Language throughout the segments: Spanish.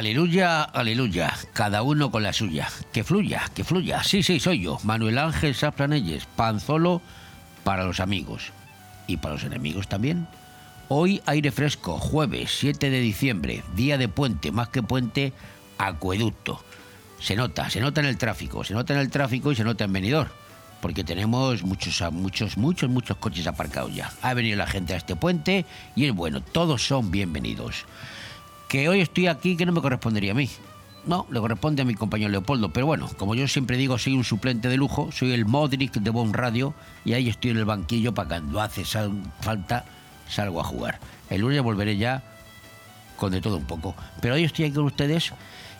Aleluya, aleluya, cada uno con la suya. Que fluya, que fluya. Sí, sí, soy yo, Manuel Ángel Safranelles, panzolo para los amigos y para los enemigos también. Hoy aire fresco, jueves 7 de diciembre, día de puente, más que puente, acueducto. Se nota, se nota en el tráfico, se nota en el tráfico y se nota en venidor, porque tenemos muchos, muchos, muchos, muchos coches aparcados ya. Ha venido la gente a este puente y es bueno, todos son bienvenidos que hoy estoy aquí que no me correspondería a mí. No, le corresponde a mi compañero Leopoldo, pero bueno, como yo siempre digo, soy un suplente de lujo, soy el Modric de Bon Radio y ahí estoy en el banquillo para cuando hace falta salgo a jugar. El lunes volveré ya con de todo un poco, pero hoy estoy aquí con ustedes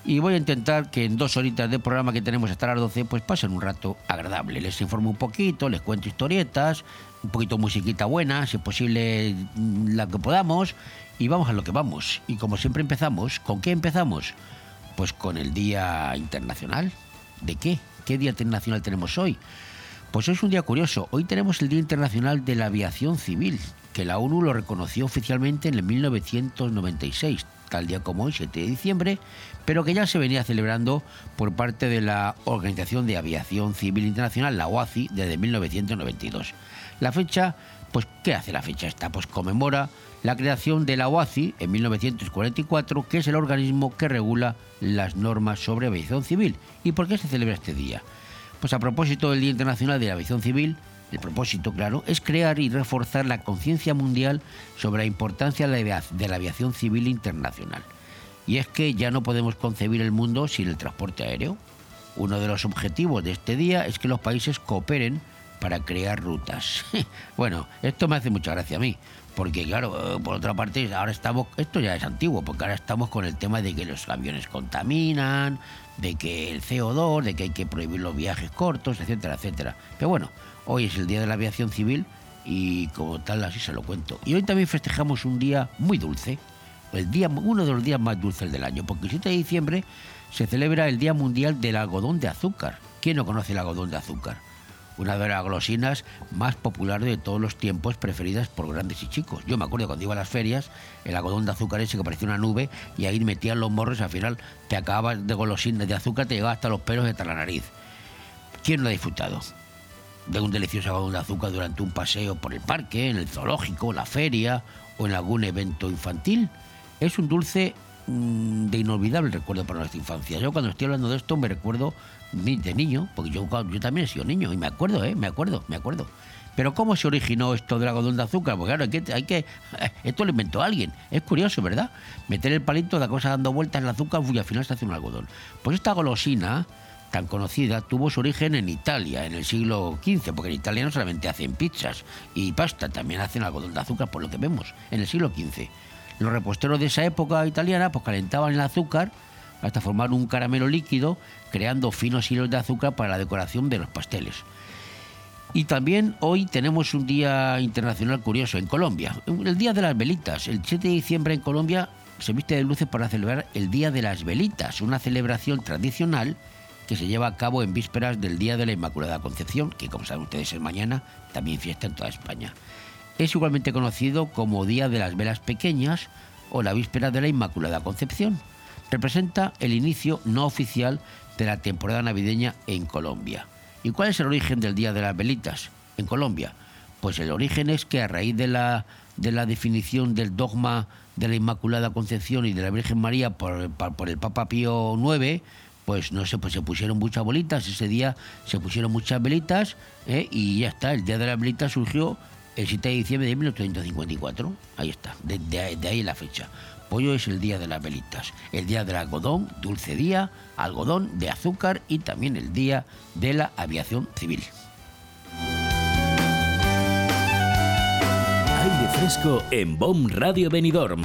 y voy a intentar que en dos horitas de programa que tenemos hasta las 12 pues pasen un rato agradable. Les informo un poquito, les cuento historietas, un poquito musiquita buena, si es posible la que podamos y vamos a lo que vamos. Y como siempre empezamos, ¿con qué empezamos? Pues con el Día Internacional. ¿De qué? ¿Qué Día Internacional tenemos hoy? Pues es un día curioso. Hoy tenemos el Día Internacional de la Aviación Civil, que la ONU lo reconoció oficialmente en el 1996, tal día como hoy, 7 de diciembre, pero que ya se venía celebrando por parte de la Organización de Aviación Civil Internacional, la OACI, desde 1992. La fecha, pues, ¿qué hace la fecha esta? Pues conmemora la creación de la OACI en 1944, que es el organismo que regula las normas sobre aviación civil. ¿Y por qué se celebra este día? Pues a propósito del Día Internacional de la Aviación Civil, el propósito, claro, es crear y reforzar la conciencia mundial sobre la importancia de la aviación civil internacional. Y es que ya no podemos concebir el mundo sin el transporte aéreo. Uno de los objetivos de este día es que los países cooperen para crear rutas. bueno, esto me hace mucha gracia a mí, porque claro, por otra parte, ahora estamos, esto ya es antiguo, porque ahora estamos con el tema de que los aviones contaminan, de que el CO2, de que hay que prohibir los viajes cortos, etcétera, etcétera. Pero bueno, hoy es el Día de la Aviación Civil y como tal así se lo cuento. Y hoy también festejamos un día muy dulce, el día, uno de los días más dulces del año, porque el 7 de diciembre se celebra el Día Mundial del Algodón de Azúcar. ¿Quién no conoce el algodón de azúcar? Una de las golosinas más populares de todos los tiempos, preferidas por grandes y chicos. Yo me acuerdo cuando iba a las ferias, el algodón de azúcar ese que parecía una nube, y ahí metían los morros y al final te acabas de golosinas de azúcar, te llegaba hasta los pelos de hasta la nariz. ¿Quién no ha disfrutado? de un delicioso algodón de azúcar durante un paseo por el parque, en el zoológico, la feria o en algún evento infantil. Es un dulce mm, de inolvidable recuerdo para nuestra infancia. Yo cuando estoy hablando de esto me recuerdo de niño, porque yo, yo también he sido niño y me acuerdo, ¿eh? Me acuerdo, me acuerdo. Pero ¿cómo se originó esto del algodón de azúcar? Porque claro, hay que, hay que, esto lo inventó alguien. Es curioso, ¿verdad? Meter el palito, la cosa dando vueltas en el azúcar y al final se hace un algodón. Pues esta golosina tan conocida tuvo su origen en Italia en el siglo XV, porque en Italia no solamente hacen pizzas y pasta, también hacen algodón de azúcar, por lo que vemos, en el siglo XV. Los reposteros de esa época italiana pues calentaban el azúcar hasta formar un caramelo líquido, creando finos hilos de azúcar para la decoración de los pasteles. Y también hoy tenemos un día internacional curioso en Colombia, el Día de las Velitas. El 7 de diciembre en Colombia se viste de luces para celebrar el Día de las Velitas, una celebración tradicional que se lleva a cabo en vísperas del Día de la Inmaculada Concepción, que como saben ustedes es mañana, también fiesta en toda España. Es igualmente conocido como Día de las Velas Pequeñas o la víspera de la Inmaculada Concepción representa el inicio no oficial de la temporada navideña en Colombia. ¿Y cuál es el origen del Día de las Velitas en Colombia? Pues el origen es que a raíz de la, de la definición del dogma de la Inmaculada Concepción y de la Virgen María por, por el Papa Pío IX, pues no sé, pues se pusieron muchas bolitas, ese día se pusieron muchas velitas ¿eh? y ya está, el Día de las Velitas surgió el 7 de diciembre de 1854, ahí está, de ahí la fecha. Hoy es el día de las velitas, el día del algodón, dulce día, algodón de azúcar y también el día de la aviación civil. Aire fresco en BOM Radio Benidorm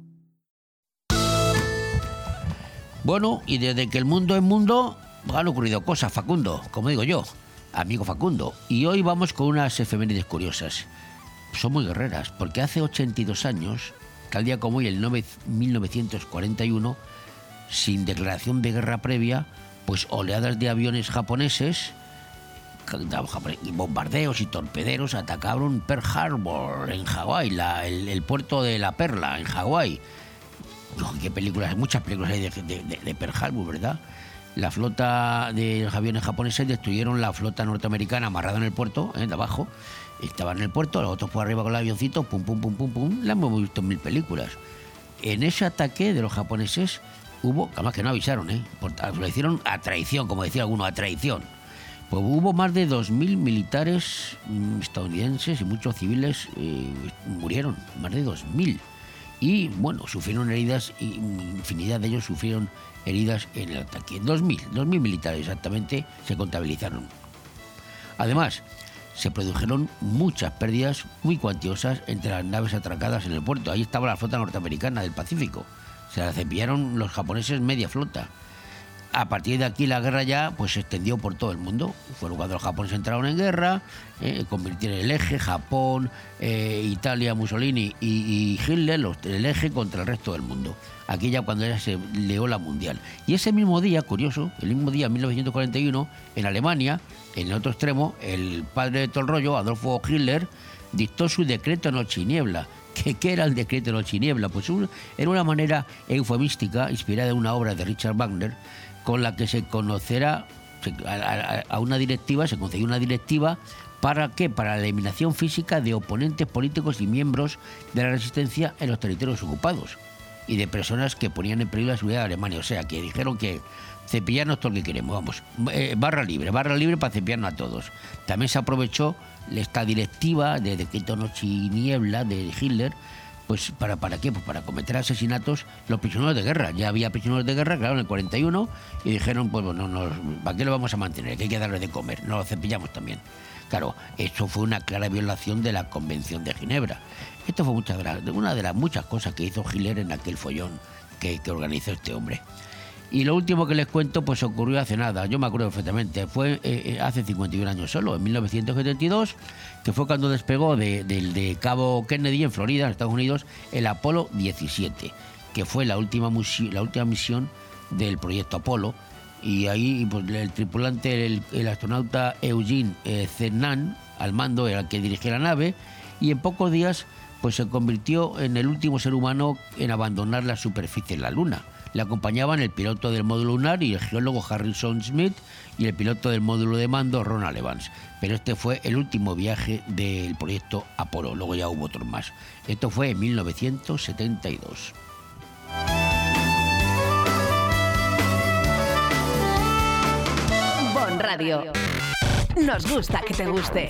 Bueno, y desde que el mundo es mundo, han ocurrido cosas, Facundo, como digo yo, amigo Facundo. Y hoy vamos con unas efemérides curiosas. Son muy guerreras, porque hace 82 años, tal día como hoy, el 1941, sin declaración de guerra previa, pues oleadas de aviones japoneses bombardeos y torpederos atacaron Pearl Harbor en Hawái, el, puerto de la Perla en Hawái. Qué películas, muchas películas hay de, Pearl Harbor, ¿verdad? La flota de los aviones japoneses destruyeron la flota norteamericana amarrada en el puerto, ¿eh? de abajo. Estaban en el puerto, los otros por arriba con el avioncito, pum, pum, pum, pum, pum. La hemos visto en mil películas. En ese ataque de los japoneses hubo, además que no avisaron, ¿eh? lo hicieron a traición, como decía alguno, a traición pues hubo más de 2.000 militares mm, estadounidenses y muchos civiles eh, murieron, más de 2.000. Y bueno, sufrieron heridas, y infinidad de ellos sufrieron heridas en el ataque. 2.000, 2.000 militares exactamente se contabilizaron. Además, se produjeron muchas pérdidas muy cuantiosas entre las naves atracadas en el puerto. Ahí estaba la flota norteamericana del Pacífico. Se la cepillaron los japoneses media flota a partir de aquí la guerra ya pues se extendió por todo el mundo. Fue cuando los japoneses entraron en guerra, eh, convirtieron el eje, Japón, eh, Italia, Mussolini y, Hitler, el eje contra el resto del mundo. Aquí ya cuando ya se leó la mundial. Y ese mismo día, curioso, el mismo día, 1941, en Alemania, en el otro extremo, el padre de todo el rollo, Adolfo Hitler, dictó su decreto Noche y Niebla. ¿Qué, ¿Qué, era el decreto Noche y Niebla? Pues era una manera eufemística, inspirada en una obra de Richard Wagner, con la que se conocerá a, una directiva, se concedió una directiva ¿Para qué? Para la eliminación física de oponentes políticos y miembros de la resistencia en los territorios ocupados y de personas que ponían en peligro la seguridad de Alemania. O sea, que dijeron que cepillarnos todo lo que queremos, vamos, eh, barra libre, barra libre para cepillarnos a todos. También se aprovechó esta directiva de decreto noche y niebla de Hitler pues ¿para, para qué? Pues para cometer asesinatos los prisioneros de guerra. Ya había prisioneros de guerra, claro, en el 41, y dijeron, pues bueno, ¿para qué lo vamos a mantener? Que hay que darle de comer, nos lo cepillamos también. Claro, eso fue una clara violación de la Convención de Ginebra. Esto fue una de las muchas cosas que hizo Hitler en aquel follón que, que organizó este hombre. Y lo último que les cuento, pues ocurrió hace nada, yo me acuerdo perfectamente, fue eh, eh, hace 51 años solo, en 1972, que fue cuando despegó de, de, Cabo Kennedy, en Florida, en Estados Unidos, el Apolo 17, que fue la última, la última misión del proyecto Apolo. Y ahí pues, el tripulante, el, astronauta Eugene eh, Cernan, al mando, era el que dirigía la nave, y en pocos días pues se convirtió en el último ser humano en abandonar la superficie de la Luna. Le acompañaban el piloto del módulo lunar y el geólogo Harrison Smith y el piloto del módulo de mando Ronald Evans. Pero este fue el último viaje del proyecto Apolo, luego ya hubo otros más. Esto fue en 1972. Bon Radio. Nos gusta que te guste.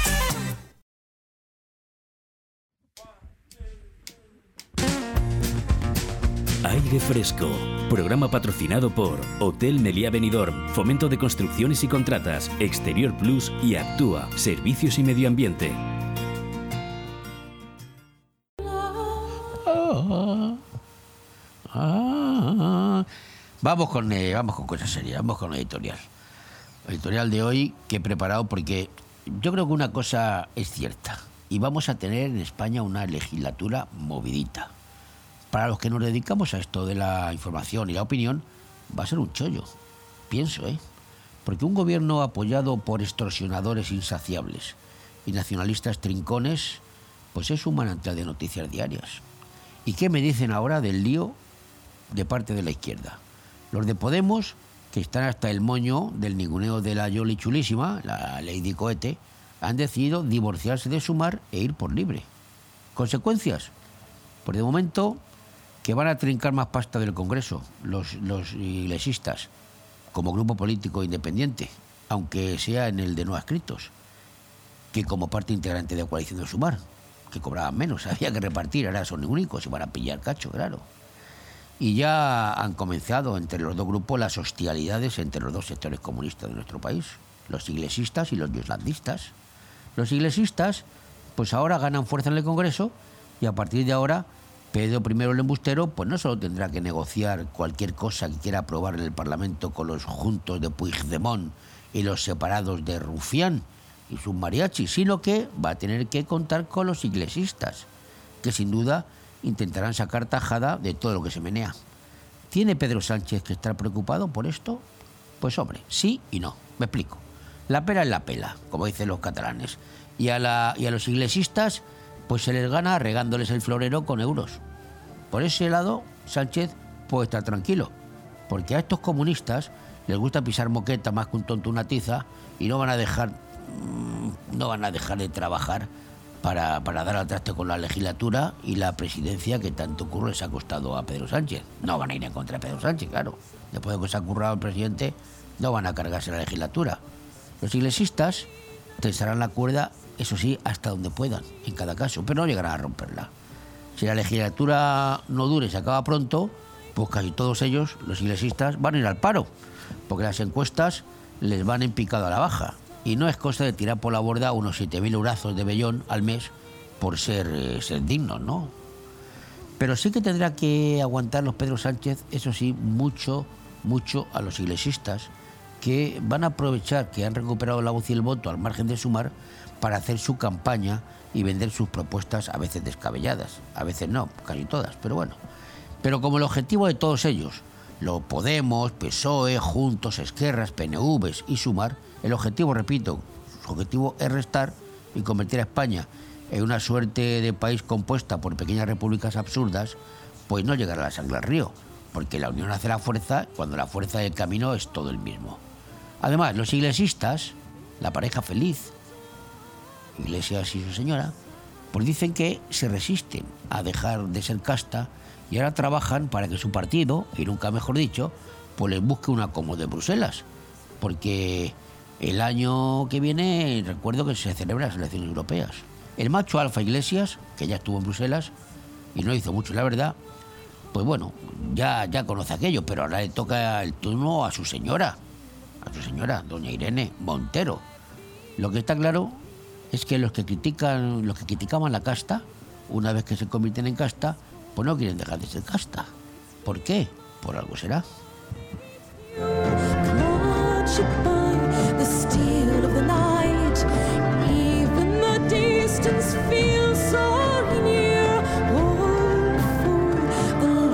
Aire Fresco. Programa patrocinado por Hotel Meliá Benidorm, Fomento de Construcciones y Contratas, Exterior Plus y Actúa, Servicios y Medio Ambiente. Ah, vamos con eh, vamos con cosas serias, vamos con la editorial. La editorial de hoy que he preparado porque yo creo que una cosa es cierta y vamos a tener en España una legislatura movidita. Para los que nos dedicamos a esto de la información y la opinión, va a ser un chollo. Pienso, ¿eh? Porque un gobierno apoyado por extorsionadores insaciables y nacionalistas trincones, pues es un manantial de noticias diarias. ¿Y qué me dicen ahora del lío de parte de la izquierda? Los de Podemos, que están hasta el moño del ninguneo de la Yoli Chulísima, la Lady Cohete, han decidido divorciarse de Sumar e ir por libre. ¿Consecuencias? Pues de momento que van a trincar más pasta del Congreso, los, los iglesistas, como grupo político independiente, aunque sea en el de no adscritos, que como parte integrante de la coalición de Sumar, que cobraban menos, había que repartir, ahora son únicos y van a pillar cacho, claro. Y ya han comenzado entre los dos grupos las hostilidades entre los dos sectores comunistas de nuestro país, los iglesistas y los islandistas. Los iglesistas, pues ahora ganan fuerza en el Congreso y a partir de ahora Pedro I el embustero, pues no solo tendrá que negociar cualquier cosa que quiera aprobar en el Parlamento con los juntos de Puigdemont y los separados de Rufián y sus mariachis, sino que va a tener que contar con los iglesistas, que sin duda intentarán sacar tajada de todo lo que se menea. ¿Tiene Pedro Sánchez que estar preocupado por esto? Pues hombre, sí y no. Me explico. La pera es la pela, como dicen los catalanes. Y a, la, y a los iglesistas pues se les gana regándoles el florero con euros. Por ese lado, Sánchez puede estar tranquilo, porque a estos comunistas les gusta pisar moqueta más que un tonto una tiza y no van a dejar, mm, no van a dejar de trabajar para, dar al traste con la legislatura y la presidencia que tanto curro les ha costado a Pedro Sánchez. No van a ir en contra de Pedro Sánchez, claro. Después de que se ha currado el presidente, no van a cargarse la legislatura. Los iglesistas tensarán la cuerda eso sí, hasta donde puedan, en cada caso, pero no llegarán a romperla. Si la legislatura no dure y se acaba pronto, pues casi todos ellos, los iglesistas, van a ir al paro, porque las encuestas les van en picado a la baja. Y no es cosa de tirar por la borda unos 7.000 eurazos de bellón al mes por ser, eh, ser dignos, ¿no? Pero sí que tendrá que aguantar los Pedro Sánchez, eso sí, mucho, mucho a los iglesistas, que van a aprovechar que han recuperado la voz y el voto al margen de sumar para hacer su campaña y vender sus propuestas a veces descabelladas, a veces no, casi todas, pero bueno. Pero como el objetivo de todos ellos, lo Podemos, PSOE, Juntos, Esquerras, PNVs y Sumar, el objetivo, repito, su objetivo es restar y convertir a España en una suerte de país compuesta por pequeñas repúblicas absurdas, pues no llegará a la sangre al río, porque la unión hace la fuerza cuando la fuerza del camino es todo el mismo. Además, los iglesistas, la pareja feliz, Iglesias y su señora, pues dicen que se resisten a dejar de ser casta y ahora trabajan para que su partido, y nunca mejor dicho, pues les busque un acomodo de Bruselas. Porque el año que viene recuerdo que se celebran las elecciones europeas. El macho Alfa Iglesias, que ya estuvo en Bruselas y no hizo mucho, la verdad, pues bueno, ya, ya conoce aquello, pero ahora le toca el turno a su señora, a su señora, doña Irene Montero. Lo que está claro es que los que critican, los que criticaban la casta, una vez que se convierten en casta, pues no quieren dejar de ser casta. ¿Por qué? Por algo será.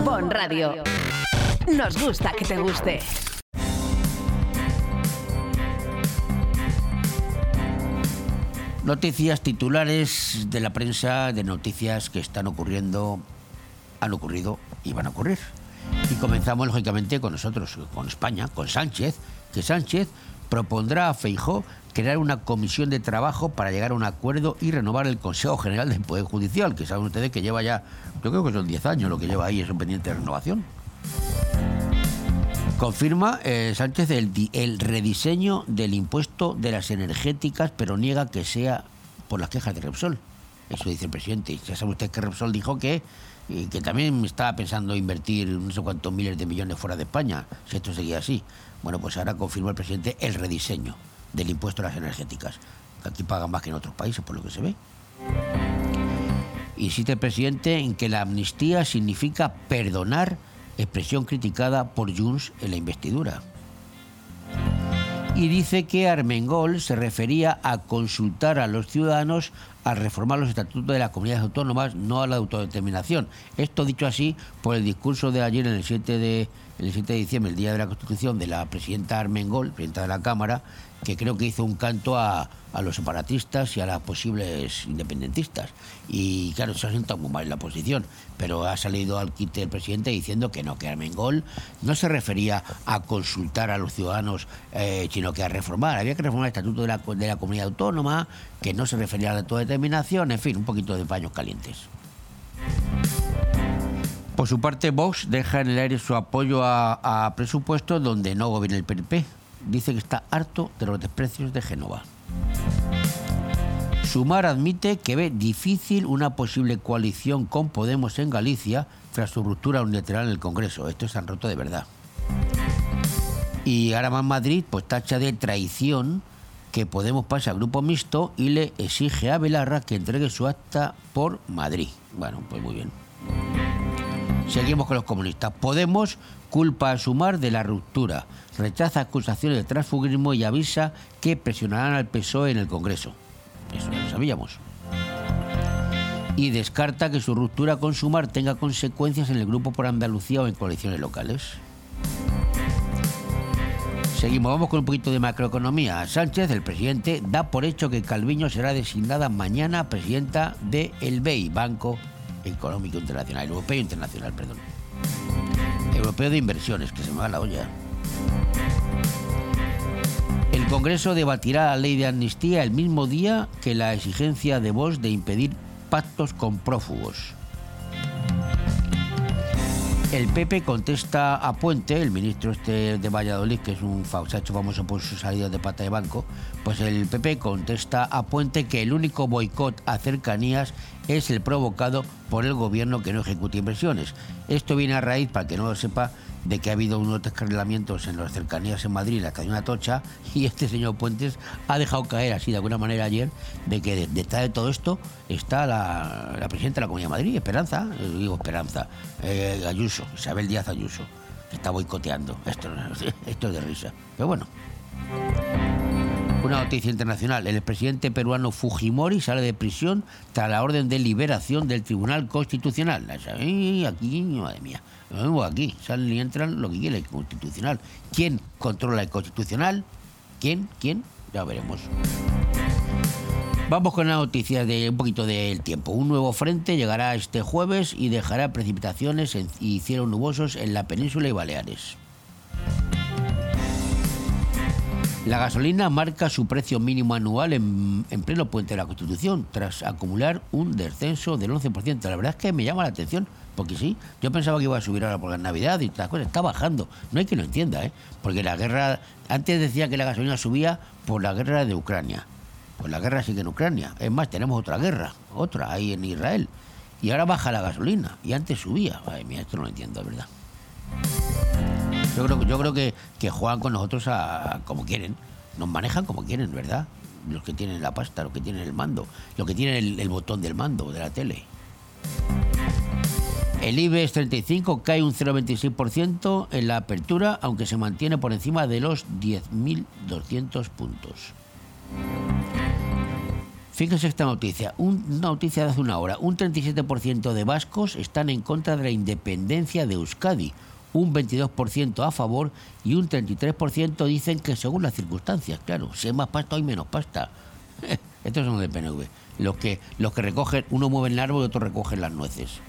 Bon Radio. Nos gusta que te guste. Noticias titulares de la prensa de noticias que están ocurriendo, han ocurrido y van a ocurrir. Y comenzamos lógicamente con nosotros, con España, con Sánchez, que Sánchez propondrá a Feijó crear una comisión de trabajo para llegar a un acuerdo y renovar el Consejo General del Poder Judicial, que saben ustedes que lleva ya, yo creo que son 10 años lo que lleva ahí, es un pendiente de renovación. Confirma eh, Sánchez el, el rediseño del impuesto de las energéticas, pero niega que sea por las quejas de Repsol. Eso dice el presidente. Ya sabe usted que Repsol dijo que, que también estaba pensando invertir no sé cuántos miles de millones fuera de España, si esto seguía así. Bueno, pues ahora confirma el presidente el rediseño del impuesto a las energéticas, que aquí pagan más que en otros países, por lo que se ve. Insiste el presidente en que la amnistía significa perdonar, expresión criticada por Junts en la investidura. Y dice que Armengol se refería a consultar a los ciudadanos al reformar los estatutos de las comunidades autónomas, no a la autodeterminación. Esto dicho así por el discurso de ayer, en el 7 de, el 7 de diciembre, el Día de la Constitución, de la presidenta Armengol, presidenta de la Cámara, que creo que hizo un canto a, a los separatistas y a las posibles independentistas. Y claro, se ha sentado muy mal en la posición, pero ha salido al quite el presidente diciendo que no, que Armengol no se refería a consultar a los ciudadanos, eh, sino que a reformar. Había que reformar el estatuto de la, de la comunidad autónoma, que no se refería a la autodeterminación, en fin, un poquito de paños calientes. Por su parte, Vox deja en el aire su apoyo a, a presupuestos donde no gobierna el PP. Dice que está harto de los desprecios de Génova. Sumar admite que ve difícil una posible coalición con Podemos en Galicia tras su ruptura unilateral en el Congreso. Esto se han roto de verdad. Y ahora más Madrid, pues tacha de traición que Podemos pase al grupo mixto y le exige a Belarra que entregue su acta por Madrid. Bueno, pues muy bien. Seguimos con los comunistas. Podemos culpa a Sumar de la ruptura, rechaza acusaciones de transfugismo y avisa que presionarán al PSOE en el Congreso. Eso ya lo sabíamos. Y descarta que su ruptura con Sumar tenga consecuencias en el grupo por Andalucía o en coaliciones locales. Seguimos, vamos con un poquito de macroeconomía. Sánchez, el presidente, da por hecho que Calviño será designada mañana presidenta del el BEI, Banco Económico Internacional, Europeo Internacional, perdón. Europeo de Inversiones, que se me va la olla. El Congreso debatirá la ley de amnistía el mismo día que la exigencia de Vox de impedir pactos con prófugos. El PP contesta a Puente, el ministro este de Valladolid, que es un fa- se ha hecho famoso por sus salidas de pata de banco, pues el PP contesta a Puente que el único boicot a cercanías es el provocado por el gobierno que no ejecuta inversiones. Esto viene a raíz, para que no lo sepa, de que ha habido unos descarrilamientos en las cercanías en Madrid, la estación Atocha, y este señor Puentes ha dejado caer así de alguna manera ayer de que de- detrás de todo esto está la, la presidenta de la Comunidad de Madrid, Esperanza, eh, digo Esperanza, eh, Ayuso, Isabel Díaz Ayuso, que está boicoteando. Esto, esto es de risa. Pero bueno. Una noticia internacional. El expresidente peruano Fujimori sale de prisión tras la orden de liberación del Tribunal Constitucional. Aquí, madre mía. Vengo aquí. Salen y entran lo que quiere el Constitucional. ¿Quién controla el Constitucional? ¿Quién? ¿Quién? Ya veremos. Vamos con la noticia de un poquito del tiempo. Un nuevo frente llegará este jueves y dejará precipitaciones y cielos nubosos en la península y Baleares. La gasolina marca su precio mínimo anual en, en pleno puente de la Constitución, tras acumular un descenso del 11%. La verdad es que me llama la atención, porque sí, yo pensaba que iba a subir ahora por la Navidad y las cosas. Está bajando. No hay que lo entienda, ¿eh? Porque la guerra. Antes decía que la gasolina subía por la guerra de Ucrania. Pues la guerra sigue en Ucrania. Es más, tenemos otra guerra, otra ahí en Israel. Y ahora baja la gasolina. Y antes subía. Ay, mira, esto no lo entiendo, verdad. Yo creo, que, juegan con nosotros a, como quieren. Nos manejan como quieren, ¿verdad? Los que tienen la pasta, los que tienen el mando, los que tienen el, botón del mando de la tele. El IBEX 35 cae un 0,26% en la apertura, aunque se mantiene por encima de los 10.200 puntos. Fíjense esta noticia, un- una noticia de hace una hora. Un 37% de vascos están en contra de la independencia de Euskadi, un 22% a favor y un 33% dicen que según las circunstancias, claro, si hay más pasta hay menos pasta. Estos son del PNV. Los que, los que recogen, uno mueve el árbol y otro recoge las nueces.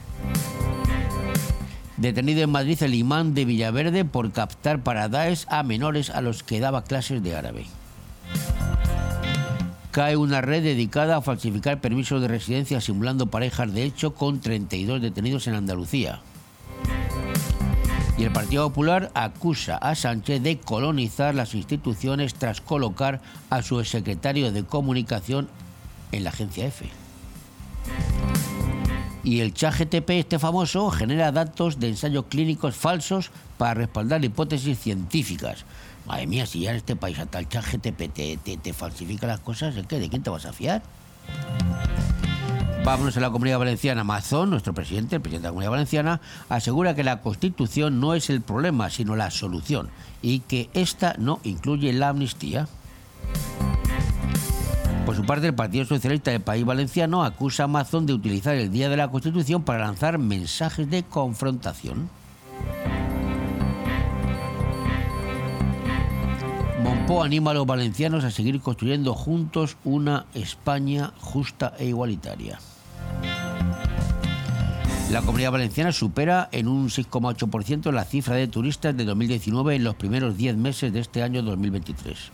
Detenido en Madrid el imán de Villaverde por captar para Daesh a menores a los que daba clases de árabe. Cae una red dedicada a falsificar permisos de residencia simulando parejas de hecho con 32 detenidos en Andalucía. Y el Partido Popular acusa a Sánchez de colonizar las instituciones tras colocar a su secretario de comunicación en la agencia F. Y el ChatGTP, este famoso, genera datos de ensayos clínicos falsos para respaldar hipótesis científicas. Madre mía, si ya en este país hasta el ChatGTP te, te, te falsifica las cosas, ¿de qué? ¿De quién te vas a fiar? Vámonos a la Comunidad Valenciana. Mazón, nuestro presidente, el presidente de la Comunidad Valenciana, asegura que la Constitución no es el problema, sino la solución, y que esta no incluye la amnistía. Por su parte, el Partido Socialista del País Valenciano acusa a Mazón de utilizar el Día de la Constitución para lanzar mensajes de confrontación. Anima a los valencianos a seguir construyendo juntos una España justa e igualitaria. La comunidad valenciana supera en un 6,8% la cifra de turistas de 2019 en los primeros 10 meses de este año 2023.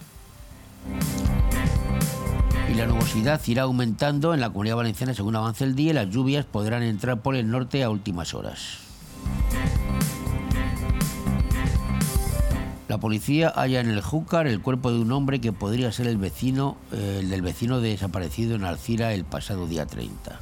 Y la nubosidad irá aumentando en la comunidad valenciana según avance el día y las lluvias podrán entrar por el norte a últimas horas. La policía halla en el Júcar el cuerpo de un hombre que podría ser el vecino, eh, el del vecino desaparecido en Alcira el pasado día 30.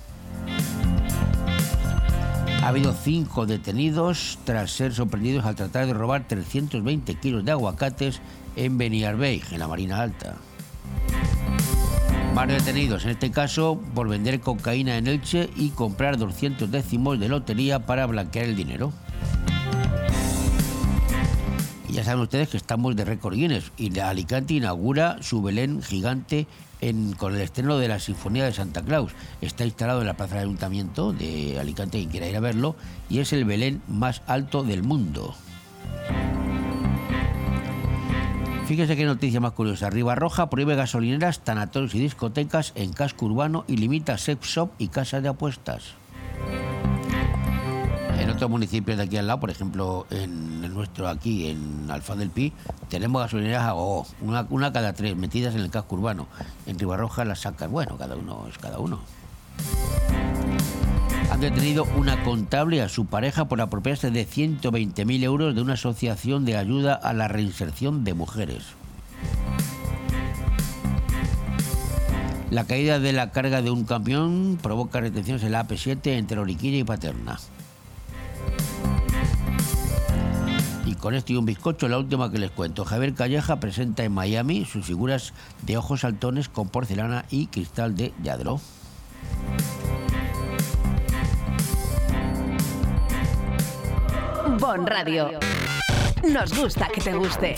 Ha habido cinco detenidos tras ser sorprendidos al tratar de robar 320 kilos de aguacates en Beniarbeig, en la Marina Alta. Varios detenidos, en este caso por vender cocaína en Elche y comprar 200 décimos de lotería para blanquear el dinero. Ya saben ustedes que estamos de récord Guinness y Alicante inaugura su Belén gigante con el estreno de la Sinfonía de Santa Claus. Está instalado en la Plaza del Ayuntamiento de Alicante, quien quiera ir a verlo, y es el Belén más alto del mundo. Fíjese qué noticia más curiosa. Roja prohíbe gasolineras, tanatorios y discotecas en casco urbano y limita sex shop y casas de apuestas. Municipios de aquí al lado, por ejemplo, en el nuestro aquí, en Alfaz del Pi, tenemos gasolineras a gogo, una, una cada tres, metidas en el casco urbano. En Ribarroja las sacan, bueno, cada uno es cada uno. Han detenido una contable y a su pareja por apropiarse de 120.000 euros de una asociación de ayuda a la reinserción de mujeres. La caída de la carga de un camión provoca retenciones en la AP7 entre Oriquilla y Paterna. Con esto y un bizcocho, la última que les cuento. Javier Calleja presenta en Miami sus figuras de ojos saltones con porcelana y cristal de yadro. Bon Radio. Nos gusta que te guste.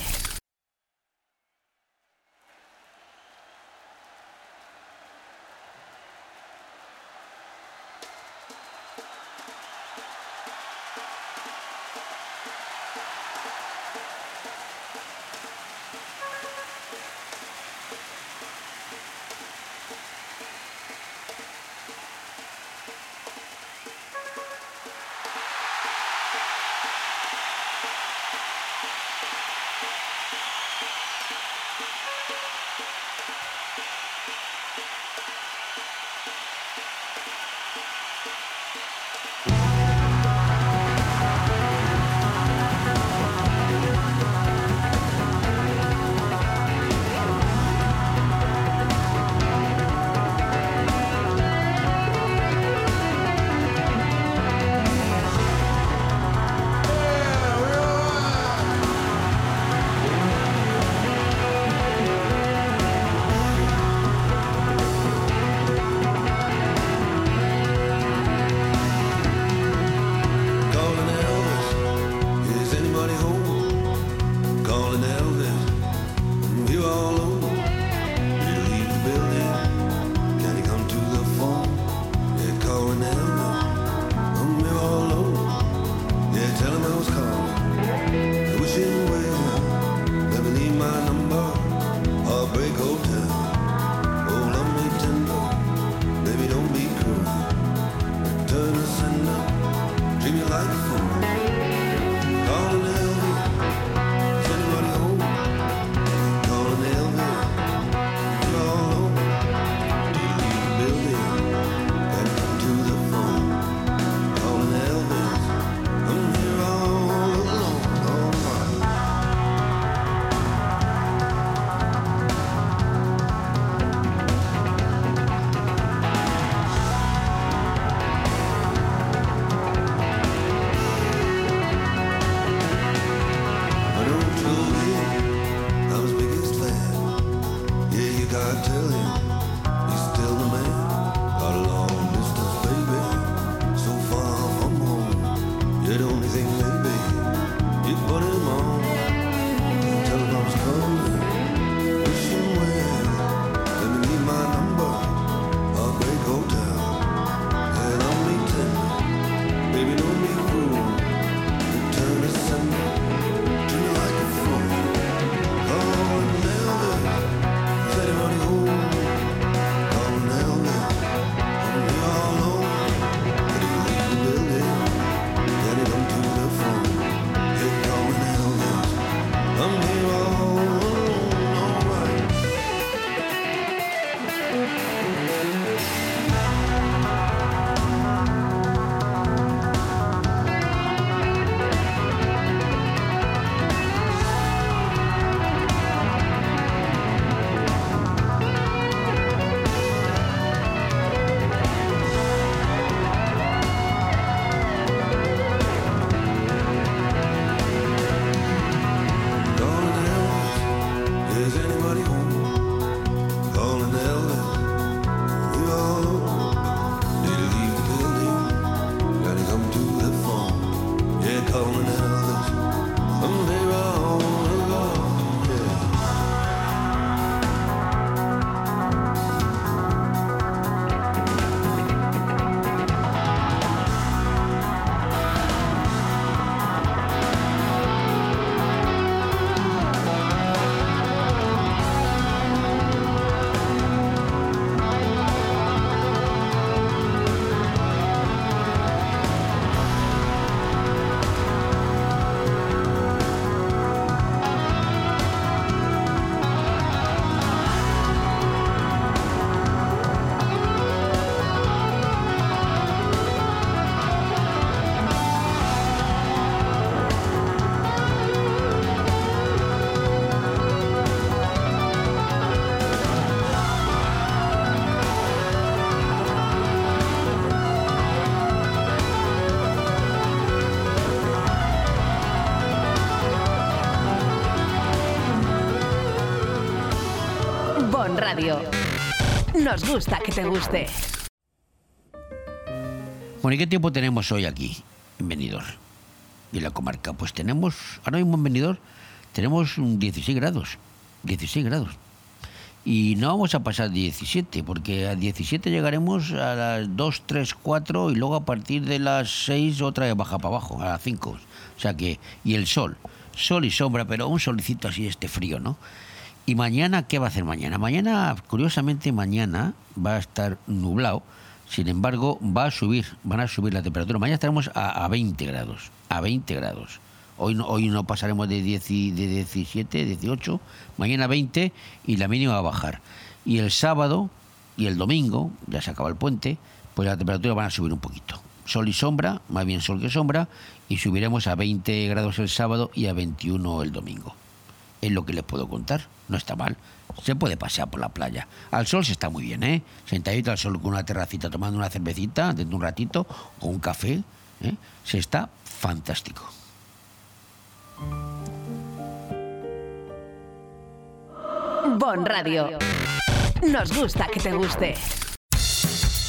Nos gusta que te guste. Bueno, ¿y qué tiempo tenemos hoy aquí, en Benidorm? Y la comarca, pues tenemos, ahora mismo en Benidorm, tenemos un 16 grados, 16 grados. Y no vamos a pasar 17, porque a 17 llegaremos a las 2, 3, 4 y luego a partir de las 6 otra vez baja para abajo, a las 5. O sea que, y el sol, sol y sombra, pero un solicito así este frío, ¿no? Y mañana, ¿qué va a hacer mañana? Mañana, curiosamente, mañana va a estar nublado. Sin embargo, va a subir, van a subir la temperatura. Mañana estaremos a, a 20 grados, a 20 grados. Hoy no, hoy no pasaremos de, 10 y- de 17, 18, mañana 20 y la mínima va a bajar. Y el sábado y el domingo, ya se acaba el puente, pues la temperatura van a subir un poquito. Sol y sombra, más bien sol que sombra, y subiremos a 20 grados el sábado y a 21 el domingo es lo que les puedo contar. No está mal. Se puede pasear por la playa. Al sol se está muy bien, ¿eh? Sentadito al sol con una terracita, tomando una cervecita dentro de un ratito, o un café. ¿eh? Se está fantástico. Bon Radio. Nos gusta que te guste.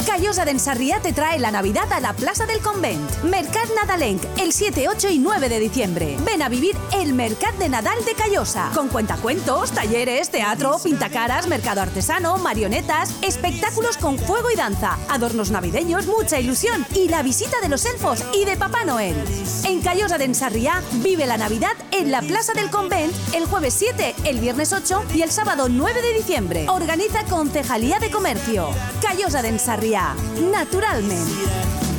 Yeah. Callosa de Ensarriá te trae la Navidad a la Plaza del Convent. Mercat Nadalenc, el 7, 8 y 9 de diciembre. Ven a vivir el Mercat de Nadal de Callosa. Con cuentacuentos, talleres, teatro, pintacaras, mercado artesano, marionetas, espectáculos con fuego y danza, adornos navideños, mucha ilusión y la visita de los elfos y de Papá Noel. En Callosa de Ensarriá vive la Navidad en la Plaza del Convent el jueves 7, el viernes 8 y el sábado 9 de diciembre. Organiza Concejalía de Comercio. Callosa de Ensarriá. Naturalmente.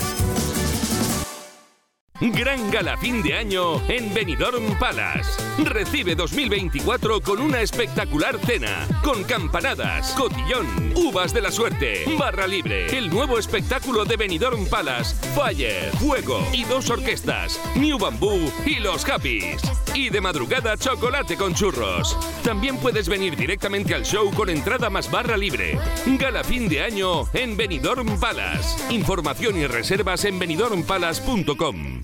Gran gala fin de año en Benidorm Palace. Recibe 2024 con una espectacular cena, con campanadas, cotillón, uvas de la suerte, barra libre, el nuevo espectáculo de Benidorm Palace, Fire, Fuego y dos orquestas, New Bamboo y Los Happys. Y de madrugada chocolate con churros. También puedes venir directamente al show con entrada más barra libre. Gala fin de año en Benidorm Palace. Información y reservas en benidormpalace.com.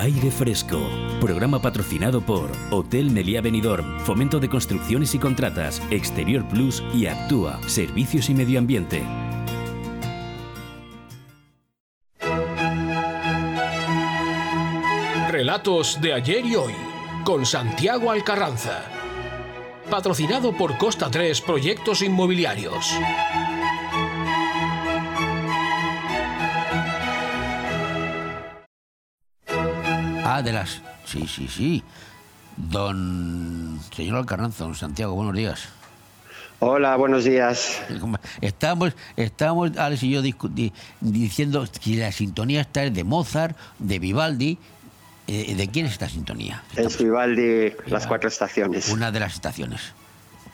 Aire Fresco. Programa patrocinado por Hotel Meliá Benidorm, Fomento de Construcciones y Contratas, Exterior Plus y Actúa, Servicios y Medio Ambiente. Relatos de ayer y hoy, con Santiago Alcarranza. Patrocinado por Costa 3 Proyectos Inmobiliarios. Ah, de las... Sí, sí, sí. Don... Señor Alcarranza, don Santiago, buenos días. Hola, buenos días. Estamos, estamos Alex y yo di- diciendo que la sintonía esta es de Mozart, de Vivaldi. Eh, ¿De quién es esta sintonía? Es Vivaldi, las cuatro estaciones. Una de las estaciones.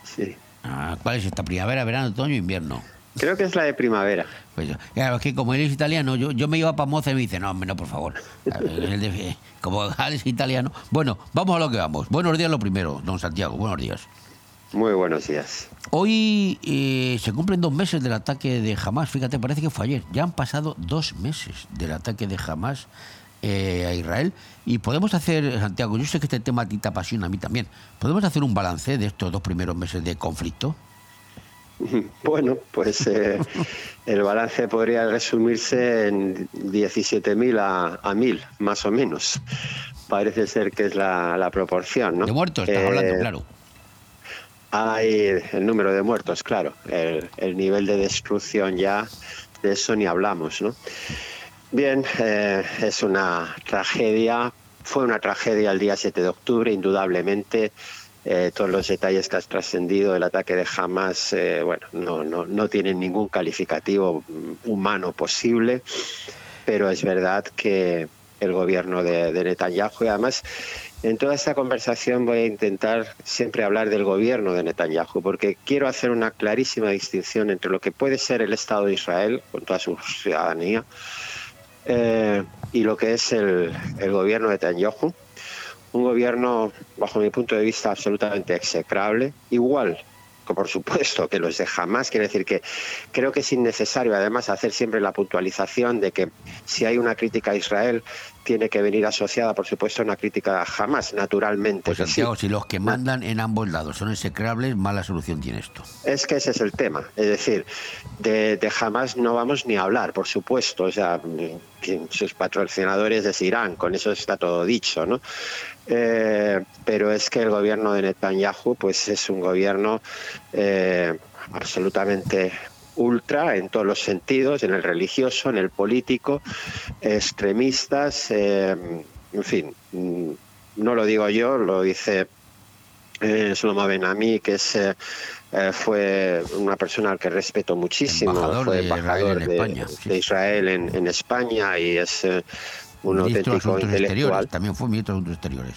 Sí. Ah, ¿Cuál es esta? ¿Primavera, verano, otoño, invierno? Creo que es la de primavera. Pues, claro, es que como él es italiano, yo, yo me iba para Mozart y me dice, no, hombre, no, por favor. Ver, como Alex es italiano. Bueno, vamos a lo que vamos. Buenos días lo primero, don Santiago, buenos días. Muy buenos días. Hoy eh, se cumplen dos meses del ataque de Hamas. Fíjate, parece que fue ayer. Ya han pasado dos meses del ataque de Hamas eh, a Israel. Y podemos hacer, Santiago, yo sé que este tema a ti te apasiona, a mí también. ¿Podemos hacer un balance de estos dos primeros meses de conflicto? Bueno, pues eh, el balance podría resumirse en 17.000 a, a 1.000, más o menos. Parece ser que es la, la proporción, ¿no? De muertos, estás Eh, hablando, claro. Hay el número de muertos, claro. El, el nivel de destrucción ya, de eso ni hablamos, ¿no? Bien, eh, es una tragedia. Fue una tragedia el día 7 de octubre, indudablemente. Eh, todos los detalles que has trascendido del ataque de Hamas, eh, bueno, no, no, no tienen ningún calificativo mm, humano posible, pero es verdad que el gobierno de, Netanyahu, y además en toda esta conversación voy a intentar siempre hablar del gobierno de Netanyahu, porque quiero hacer una clarísima distinción entre lo que puede ser el Estado de Israel, con toda su ciudadanía, eh, y lo que es el, el gobierno de Netanyahu. Un gobierno, bajo mi punto de vista, absolutamente execrable, igual que por supuesto que los de Hamas, quiere decir que creo que es innecesario además hacer siempre la puntualización de que si hay una crítica a Israel tiene que venir asociada por supuesto a una crítica a Hamas, naturalmente. Pues sí. Santiago, si los que mandan en ambos lados son execrables, mala solución tiene esto. Es que ese es el tema. Es decir, de, de Hamas no vamos ni a hablar, por supuesto. O sea, sus patrocinadores es Irán, con eso está todo dicho, ¿no? Eh, pero es que el gobierno de Netanyahu, pues es un gobierno eh, absolutamente ultra en todos los sentidos, en el religioso, en el político, extremistas, eh, en fin, mm, no lo digo yo, lo dice eh, Shlomo Ben-Ami, que es, eh, eh, fue una persona al que respeto muchísimo, Embajador fue de Israel embajador en de, España, sí. de Israel en, en España y es eh, un ministro auténtico intelectual. También fue ministro de Asuntos Exteriores.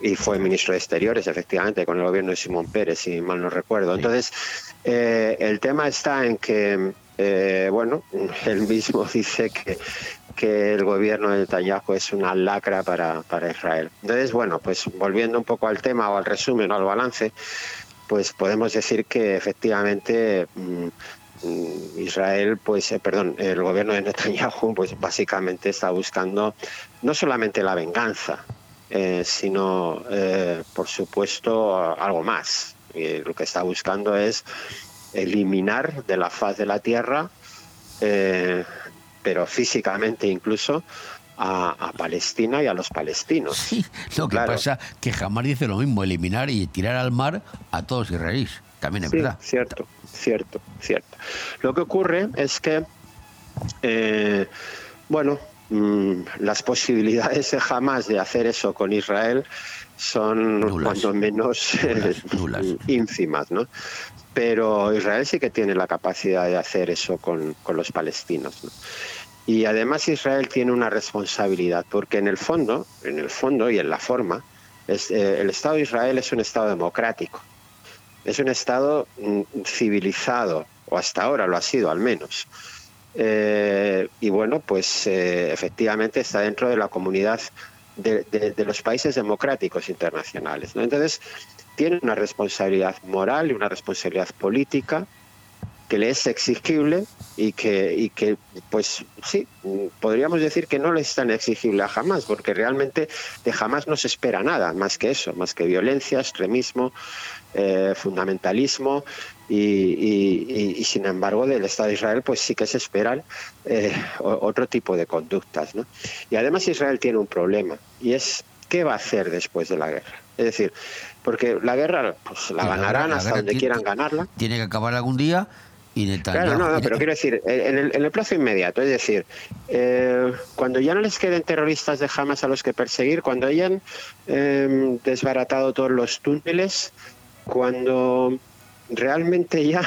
Y fue ministro de Exteriores, efectivamente, con el gobierno de Simón Pérez, si mal no recuerdo. Entonces, eh, el tema está en que, eh, bueno, él mismo dice que, que el gobierno de Netanyahu es una lacra para, para Israel. Entonces, bueno, pues volviendo un poco al tema o al resumen o al balance, pues podemos decir que efectivamente mm, Israel, pues, eh, perdón, el gobierno de Netanyahu, pues básicamente está buscando no solamente la venganza, sino, por supuesto, algo más. Y lo que está buscando es eliminar de la faz de la tierra, eh, pero físicamente incluso, a, a Palestina y a los palestinos. Sí, lo que Claro. pasa que jamás dice lo mismo, eliminar y tirar al mar a todos los israelíes. También es Sí, verdad. cierto, cierto, cierto. Lo que ocurre es que, eh, bueno, mm, las posibilidades de jamás de hacer eso con Israel son Nulas. cuando menos eh, Nulas, nulas. ínfimas, ¿no? Pero Israel sí que tiene la capacidad de hacer eso con, con los palestinos. ¿no? Y además Israel tiene una responsabilidad, porque en el fondo, en el fondo y en la forma, es, eh, el Estado de Israel es un Estado democrático es un Estado mm, civilizado, o hasta ahora lo ha sido al menos. Eh, y bueno, pues eh, efectivamente está dentro de la comunidad de, los países democráticos internacionales. Entonces, tiene una responsabilidad moral y una responsabilidad política que le es exigible y que, y que pues sí, podríamos decir que no le es tan exigible a Hamas, porque realmente de Hamas no se espera nada más que eso, más que violencia, extremismo, eh, fundamentalismo y, y- y- sin embargo del Estado de Israel pues sí que se esperan eh, otro tipo de conductas. ¿no? Y además Israel tiene un problema y es qué va a hacer después de la guerra. Es decir, porque la guerra pues la ganarán guerra- la hasta donde quieran ganarla. Tiene que acabar algún día y Netanyahu... Claro, no, no, pero quiero decir, en el, en el plazo inmediato, es decir, eh, cuando ya no les queden terroristas de Hamas a los que perseguir, cuando hayan eh, desbaratado todos los túneles, cuando realmente ya,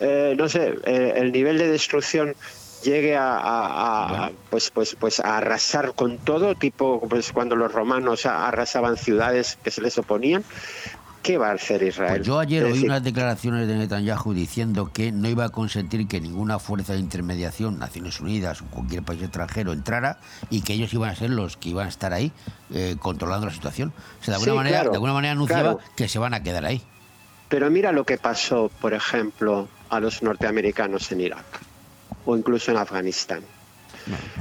eh, no sé, eh, el nivel de destrucción llegue a, a- a- pues pues pues a arrasar con todo tipo pues cuando los romanos arrasaban ciudades que se les oponían qué va a hacer Israel Pues yo ayer oí decir, unas declaraciones de Netanyahu diciendo que no iba a consentir que ninguna fuerza de intermediación, Naciones Unidas o cualquier país extranjero entrara y que ellos iban a ser los que iban a estar ahí eh, controlando la situación. O sea, de alguna Sí, manera, claro, de alguna manera anunciaba claro. que se van a quedar ahí. Pero mira lo que pasó, por ejemplo, a los norteamericanos en Irak o incluso en Afganistán.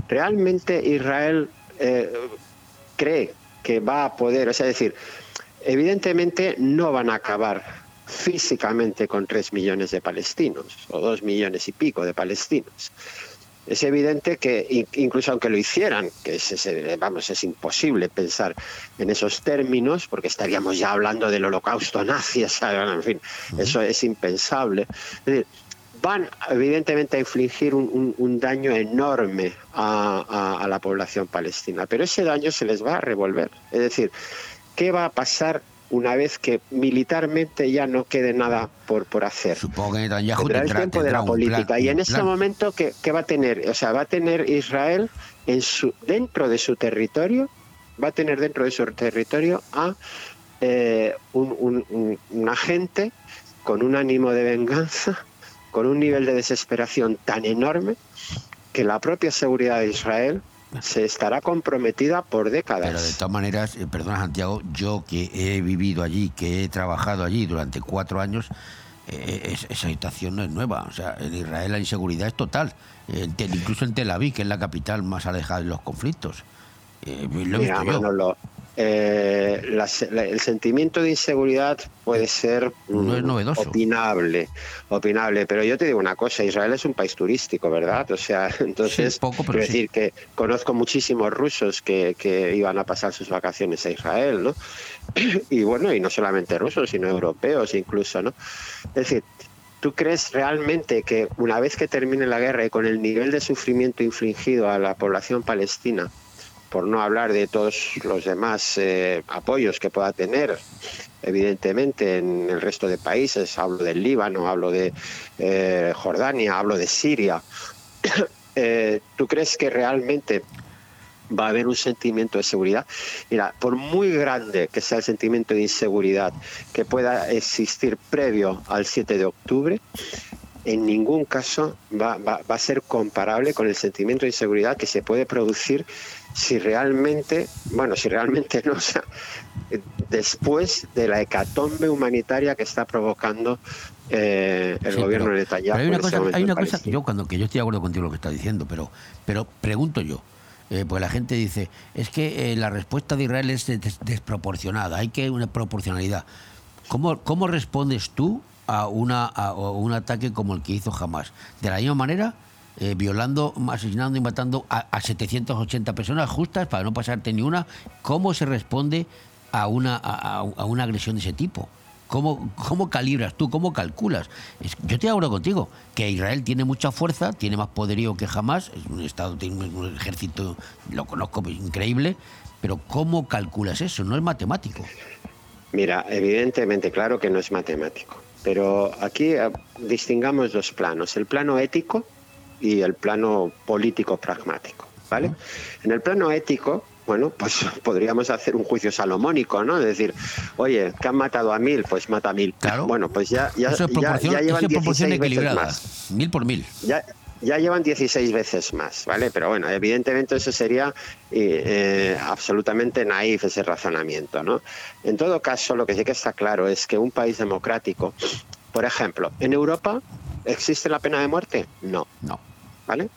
Realmente Israel eh, cree que va a poder, es decir, evidentemente no van a acabar físicamente con tres millones de palestinos o dos millones y pico de palestinos. Es evidente que in- incluso aunque lo hicieran, que es, es- vamos, es imposible pensar en esos términos, porque estaríamos ya hablando del holocausto nazi, ¿saben? en fin, eso es impensable. Es decir, van evidentemente a infligir un, un- un daño enorme a, a- a la población palestina, pero ese daño se les va a revolver. Es decir, ¿qué va a pasar una vez que militarmente ya no quede nada por, por hacer? Supongo que Netanyahu Tendrá el tendrá, tiempo de la política. plan- y en ese momento ¿qué, qué va a tener o sea va a tener Israel en su dentro de su territorio va a tener dentro de su territorio a eh, un, un- un- un agente con un ánimo de venganza con un nivel de desesperación tan enorme que la propia seguridad de Israel se estará comprometida por décadas Pero de todas maneras, eh, perdona Santiago, yo que he vivido allí, que he trabajado allí durante cuatro años, eh, es- esa situación no es nueva. O sea, en Israel la inseguridad es total. Incluso en Tel Aviv, que es la capital más alejada de los conflictos. Eh, lo he Mira, visto yo. Manolo, eh, la se- la- el sentimiento de inseguridad puede ser No es mm, novedoso. opinable, opinable, pero yo te digo una cosa, Israel es un país turístico, ¿verdad? O sea, entonces, Sí, poco, pero quiero sí. decir que conozco muchísimos rusos que, que iban a pasar sus vacaciones a Israel, ¿no? Y bueno, y no solamente rusos, sino europeos incluso, ¿no? Es decir, ¿Tú crees realmente que una vez que termine la guerra y con el nivel de sufrimiento infligido a la población palestina, por no hablar de todos los demás eh, apoyos que pueda tener, evidentemente en el resto de países, hablo del Líbano, hablo de eh, Jordania, hablo de Siria, eh, ¿tú crees que realmente va a haber un sentimiento de seguridad. Mira, por muy grande que sea el sentimiento de inseguridad que pueda existir previo al 7 de octubre, en ningún caso va, a ser comparable con el sentimiento de inseguridad que se puede producir si realmente, bueno, si realmente no, o sea, después de la hecatombe humanitaria que está provocando eh, el Sí, gobierno de Netanyahu. Pero hay una este cosa, hay una cosa Palestina. yo cuando que yo estoy de acuerdo contigo lo que estás diciendo, pero, pero pregunto yo, eh, porque la gente dice, es que eh, la respuesta de Israel es des- desproporcionada, hay que una proporcionalidad. ¿Cómo, cómo respondes tú a, una, a, a un ataque como el que hizo Hamas? ¿De la misma manera? Eh, violando, asesinando y matando a, a 780 personas justas para no pasarte ni una. ¿Cómo se responde a una, a, una agresión de ese tipo? ¿Cómo, ¿Cómo calibras tú? ¿Cómo calculas? Yo estoy de contigo, que Israel tiene mucha fuerza, tiene más poderío que jamás, es un Estado, tiene un un ejército, lo conozco, pues, increíble, pero ¿cómo calculas eso? No es matemático. Mira, evidentemente, claro que no es matemático, pero aquí eh, distingamos dos planos, el plano ético y el plano político pragmático, ¿vale? En el plano ético, bueno, pues podríamos hacer un juicio salomónico, ¿no? Es decir, oye, que han matado a mil, pues mata a mil. Claro. Bueno, pues ya, ya, eso es ya, ya llevan es 16 veces equilibrada, más. mil por mil. Ya, ya llevan 16 veces más, ¿vale? Pero bueno, evidentemente eso sería eh, eh, absolutamente naif ese razonamiento, ¿no? En todo caso, lo que sí que está claro es que un país democrático, por ejemplo, en Europa, ¿existe la pena de muerte? No. No. ¿Vale?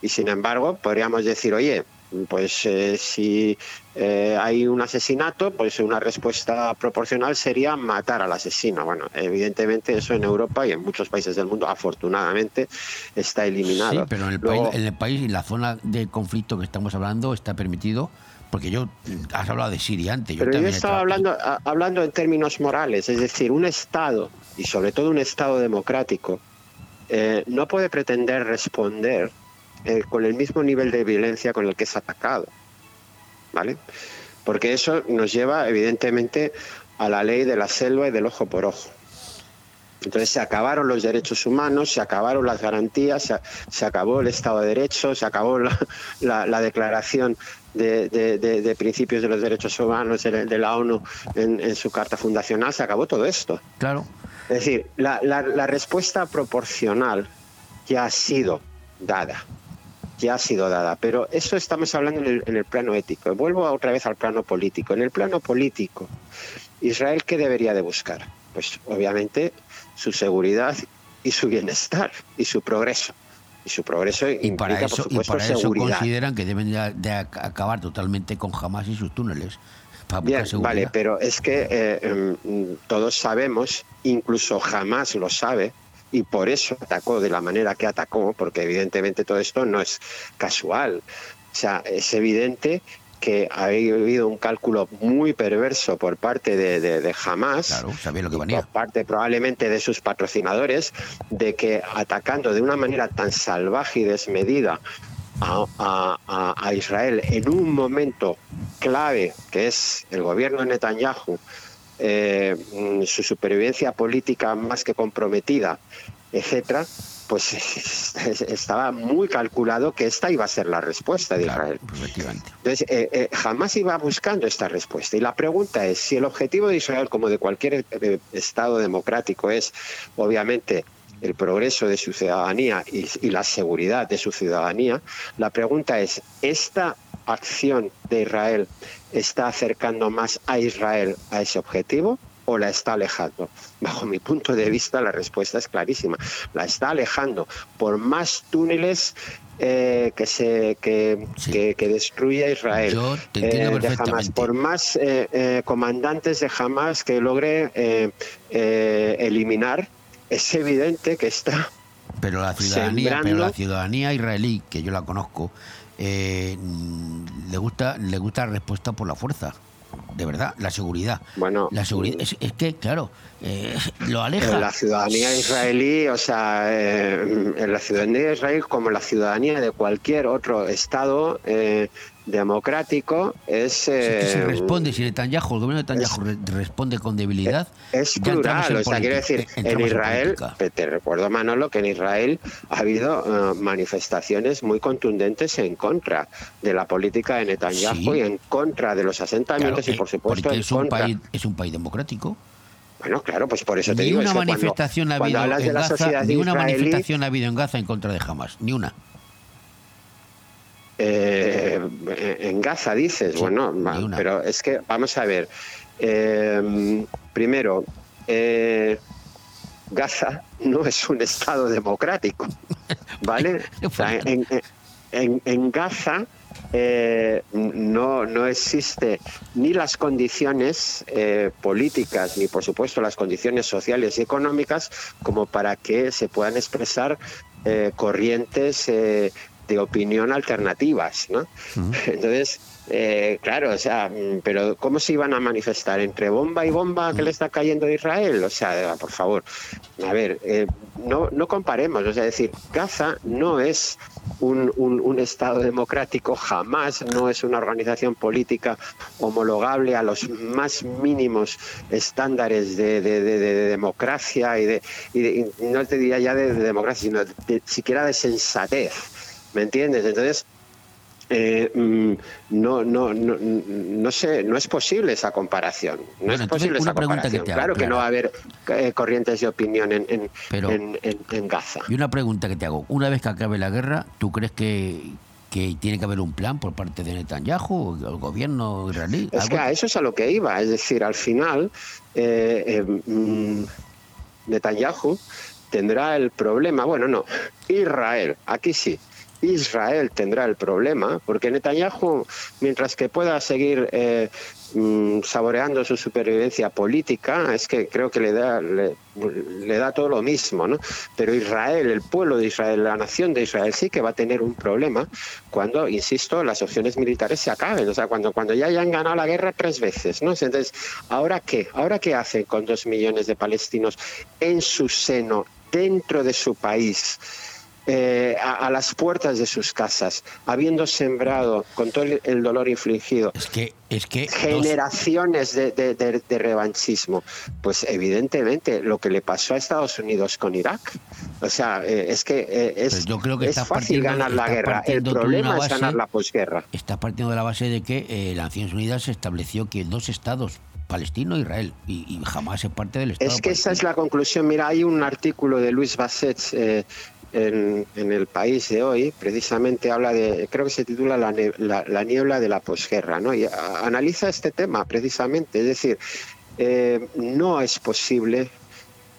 Y sin embargo, podríamos decir, oye, pues eh, si eh, hay un asesinato, pues una respuesta proporcional sería matar al asesino. Bueno, evidentemente eso en Europa y en muchos países del mundo, afortunadamente, está eliminado. Sí, pero en el, Luego- país, en el país, en la zona de conflicto que estamos hablando, está permitido, porque yo, has hablado de Siria antes. Yo Pero yo estaba hablando, a- hablando en términos morales, es decir, un Estado, y sobre todo un Estado democrático, eh, no puede pretender responder eh, con el mismo nivel de violencia con el que es atacado. ¿Vale? Porque eso nos lleva, evidentemente, a la ley de la selva y del ojo por ojo. Entonces se acabaron los derechos humanos, se acabaron las garantías, se, acabó el Estado de Derecho, se acabó la, la- la declaración de, de- de- de principios de los derechos humanos de, de la ONU en, en su carta fundacional, se acabó todo esto. Claro. Es decir, la, la- la respuesta proporcional ya ha sido dada, ya ha sido dada, pero eso estamos hablando en el, en el plano ético. Vuelvo otra vez al plano político. En el plano político, Israel, ¿qué debería de buscar? Pues obviamente su seguridad y su bienestar y su progreso. Y su progreso Y para implica, eso, por y supuesto, para eso seguridad. consideran que deben de, de ac- acabar totalmente con Hamas y sus túneles. Para Bien, vale, pero es que eh, em, todos sabemos, incluso jamás lo sabe, y por eso atacó de la manera que atacó, porque evidentemente todo esto no es casual. O sea, es evidente que ha habido un cálculo muy perverso por parte de, de, de Hamas, Claro, sabía lo que y venía. por parte probablemente de sus patrocinadores, de que atacando de una manera tan salvaje y desmedida a, a- a- a Israel en un momento clave, que es el gobierno de Netanyahu, eh, mm, su supervivencia política más que comprometida, etcétera, pues estaba muy calculado que esta iba a ser la respuesta de Israel. Entonces, eh, eh, jamás iba buscando esta respuesta. Y la pregunta es, si el objetivo de Israel, como de cualquier Estado democrático, es obviamente el progreso de su ciudadanía y, y la seguridad de su ciudadanía, la pregunta es, ¿esta acción de Israel está acercando más a Israel a ese objetivo? o la está alejando? Bajo mi punto de vista, la respuesta es clarísima. La está alejando por más túneles eh, que se que, que, que destruya Israel. Yo te entiendo eh, de Hamas, por más eh, comandantes de Hamas que logre eliminar, es evidente que está Pero la ciudadanía, sembrando- pero la ciudadanía israelí, que yo la conozco, eh, le gusta, le gusta la respuesta por la fuerza. De verdad, la seguridad. Bueno, la seguridad. Es, es que, claro, eh, lo aleja. La ciudadanía israelí, o sea, eh, en la ciudadanía de Israel como la ciudadanía de cualquier otro Estado eh, democrático es... Si eh, responde, si Netanyahu, el gobierno de Netanyahu re- responde con debilidad. Es plural, o sea, quiero política, decir, eh, en Israel, política. te- recuerdo Manolo, que en Israel ha habido eh, manifestaciones muy contundentes en contra de la política de Netanyahu Sí. y en contra de los asentamientos Claro, y por eh, supuesto porque en es un, contra. país, es un país democrático. Bueno, claro, pues por eso te Ni digo. una es que cuando- manifestación ha habido en Gaza, sociedad ni una israelí, manifestación ha habido en Gaza en contra de Hamas, ni una. Eh, en Gaza dices, bueno, pero es que vamos a ver. eh, primero, eh, Gaza no es un estado democrático, ¿vale? En, en- en Gaza eh, no, no existe ni las condiciones eh, políticas ni por supuesto las condiciones sociales y económicas como para que se puedan expresar eh, corrientes eh, de opinión alternativas, ¿no? Entonces, eh, claro, o sea, mm, pero ¿cómo se iban a manifestar? ¿Entre bomba y bomba que le está cayendo a Israel? O sea, por favor, a ver, eh, no, no comparemos, o sea, es decir, Gaza no es un, un- un Estado democrático, jamás no es una organización política homologable a los más mínimos estándares de, de- de- de democracia y de, y de- y no te diría ya de, de democracia, sino de- siquiera de sensatez. ¿Me entiendes? Entonces, eh, mm, no, no, no, no sé, no es posible esa comparación. No Bueno, es posible esa que comparación. hago, claro que no va a haber eh, corrientes de opinión en, en, Pero- en- en- en Gaza. Y una pregunta que te hago. Una vez que acabe la guerra, ¿tú crees que, que tiene que haber un plan por parte de Netanyahu o el gobierno israelí? Es que a eso es a lo que iba. Es decir, al final, eh, eh, mm, Netanyahu tendrá el problema. Bueno, no, Israel, aquí sí. Israel tendrá el problema, porque Netanyahu, mientras que pueda seguir eh, mm, saboreando su supervivencia política, es que creo que le da, le, le da todo lo mismo, ¿no? Pero Israel, el pueblo de Israel, la nación de Israel, sí que va a tener un problema cuando, insisto, las opciones militares se acaben, o sea, cuando, cuando ya hayan ganado la guerra tres veces, ¿no? Entonces, ¿ahora qué? ¿Ahora qué hacen con dos millones de palestinos en su seno, dentro de su país? Eh, a, a las puertas de sus casas, habiendo sembrado con todo el, dolor infligido Es que, es que dos- generaciones de, de- de- de revanchismo, pues evidentemente lo que le pasó a Estados Unidos con Irak, o sea, eh, es que eh, es, Pues yo creo que es fácil ganar la guerra, el problema una es ganar base- la posguerra. estás partiendo de la base de que las Naciones Unidas estableció que dos estados, Palestino e Israel, y, y jamás es parte del Estado. Es que esa es la conclusión. Mira, hay un artículo de Luis Basset eh, en, en El País de hoy, precisamente habla de, creo que se titula La, ne- la- la niebla de la posguerra, ¿no? Y a- analiza este tema precisamente. Es decir, eh, no es posible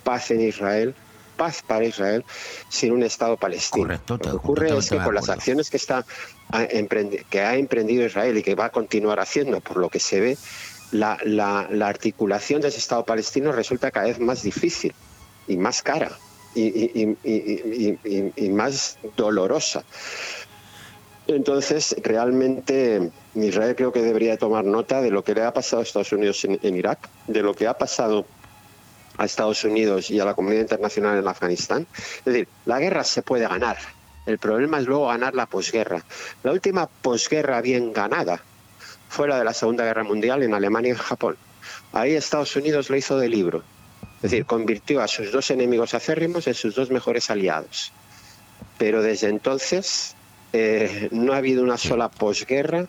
paz en Israel, paz para Israel, sin un Estado palestino. Correcto, Lo que ocurre es que con las acciones que, está, que ha emprendido Israel y que va a continuar haciendo, por lo que se ve, la, la- la articulación de ese Estado palestino resulta cada vez más difícil y más cara y, y- y- más dolorosa. Entonces, realmente Israel creo que debería tomar nota de lo que le ha pasado a Estados Unidos en, en Irak, de lo que ha pasado a Estados Unidos y a la comunidad internacional en Afganistán. Es decir, la guerra se puede ganar. El problema es luego ganar la posguerra. La última posguerra bien ganada fue la de la Segunda Guerra Mundial en Alemania y Japón. Ahí Estados Unidos lo hizo de libro. Es decir, convirtió a sus dos enemigos acérrimos en sus dos mejores aliados. Pero desde entonces eh, no ha habido una sola posguerra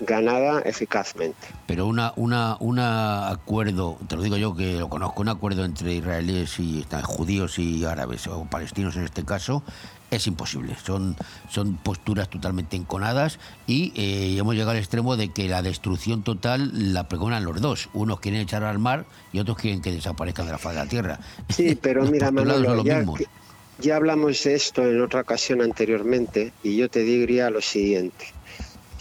ganada eficazmente. Pero una, una, una acuerdo, te lo digo yo que lo conozco, un acuerdo entre israelíes y judíos y árabes, o palestinos en este caso, es imposible. Son, son posturas totalmente enconadas y eh, hemos llegado al extremo de que la destrucción total la pregonan los dos. Unos quieren echar al mar y otros quieren que desaparezcan de la faz de la tierra. Sí, pero mira, Manolo, ya, mismos. ya hablamos de esto en otra ocasión anteriormente y yo te diría lo siguiente.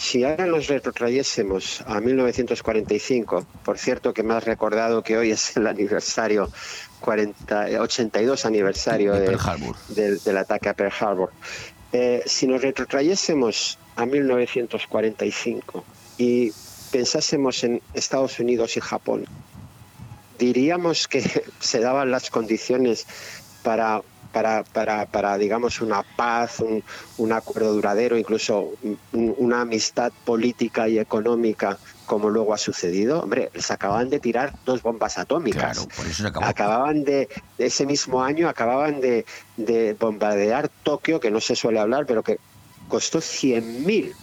Si ahora nos retrotrayésemos a 1945, por cierto que me has recordado que hoy es el aniversario 40, eh, 82 aniversario De de- Pearl Harbor. del, del ataque a Pearl Harbor. Eh, si nos retrotrayésemos a 1945 y pensásemos en Estados Unidos y Japón, diríamos que se daban las condiciones para, para, para, para digamos, una paz, un, un acuerdo duradero, incluso un- una amistad política y económica, como luego ha sucedido. Hombre, les acaban de tirar dos bombas atómicas. Claro, por eso se acabó. Acababan de, ese mismo año, acababan de, de bombardear Tokio, que no se suele hablar, pero que costó 100.000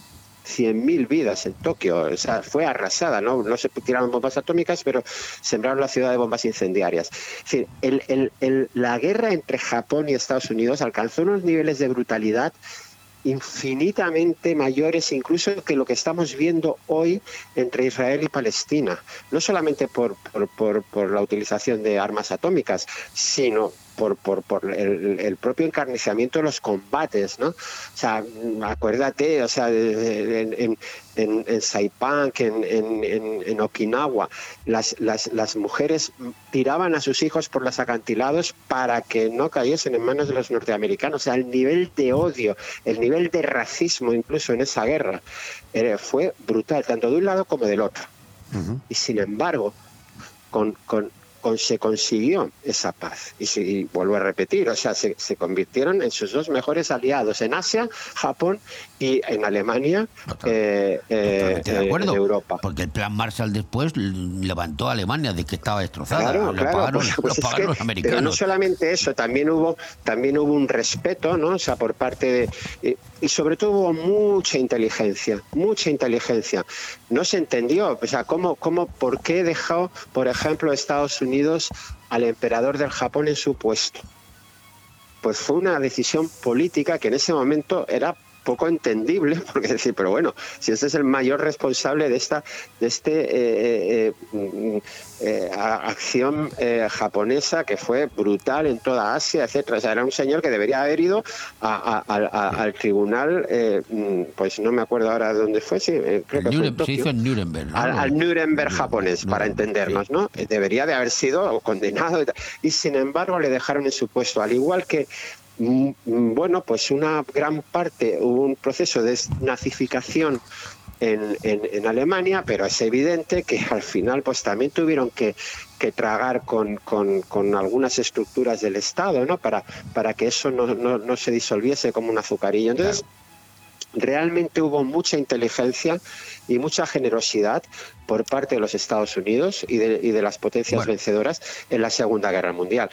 100.000 vidas en Tokio, o sea, fue arrasada, ¿no? No se tiraron bombas atómicas, pero sembraron la ciudad de bombas incendiarias. Es decir, el- la guerra entre Japón y Estados Unidos alcanzó unos niveles de brutalidad infinitamente mayores incluso que lo que estamos viendo hoy entre Israel y Palestina. No solamente por la utilización de armas atómicas, sino por, por, por el, el propio encarnizamiento de los combates, ¿no? O sea, acuérdate, o sea, en, en, en, en Saipan, en, en- en Okinawa, las, las, las mujeres tiraban a sus hijos por los acantilados para que no cayesen en manos de los norteamericanos. O sea, el nivel de odio, el nivel de racismo incluso en esa guerra eh, fue brutal, tanto de un lado como del otro. Y sin embargo, con, con- con- se consiguió esa paz. Y, si- y vuelvo a repetir, o sea, se, se convirtieron en sus dos mejores aliados en Asia, Japón y en Alemania, eh, eh, de eh, acuerdo. en Europa. Porque el plan Marshall después levantó a Alemania de que estaba destrozada. Claro, lo claro, pagaron, pues- lo pues es pagaron que- los Pero no americanos. solamente eso, también hubo, también hubo un respeto, ¿no? O sea, por parte de. Y, y sobre todo hubo mucha inteligencia, mucha inteligencia. No se entendió, o sea, cómo, cómo, por qué dejó, por ejemplo, Estados Unidos al emperador del Japón en su puesto. Pues fue una decisión política que en ese momento era poco entendible, porque decir, pero bueno, si este es el mayor responsable de esta, de este eh, eh, mm, eh, acción eh, japonesa que fue brutal en toda Asia, etcétera. O sea, era un señor que debería haber ido a- a- al- a- al tribunal, eh, mm, pues no me acuerdo ahora dónde fue, sí, eh, creo que fue en se hizo en Nuremberg. ¿no? al, al Nuremberg japonés, para entendernos, ¿no? Eh, Debería de haber sido condenado y y sin embargo le dejaron en su puesto, al igual que bueno, pues una gran parte, hubo un proceso de nazificación en, en- en Alemania, pero es evidente que al final pues también tuvieron que, que tragar con, con- con algunas estructuras del Estado, ¿no? Para, para que eso no, no- no se disolviese como un azucarillo. Entonces, realmente hubo mucha inteligencia y mucha generosidad por parte de los Estados Unidos y de, y de las potencias Bueno. vencedoras en la Segunda Guerra Mundial.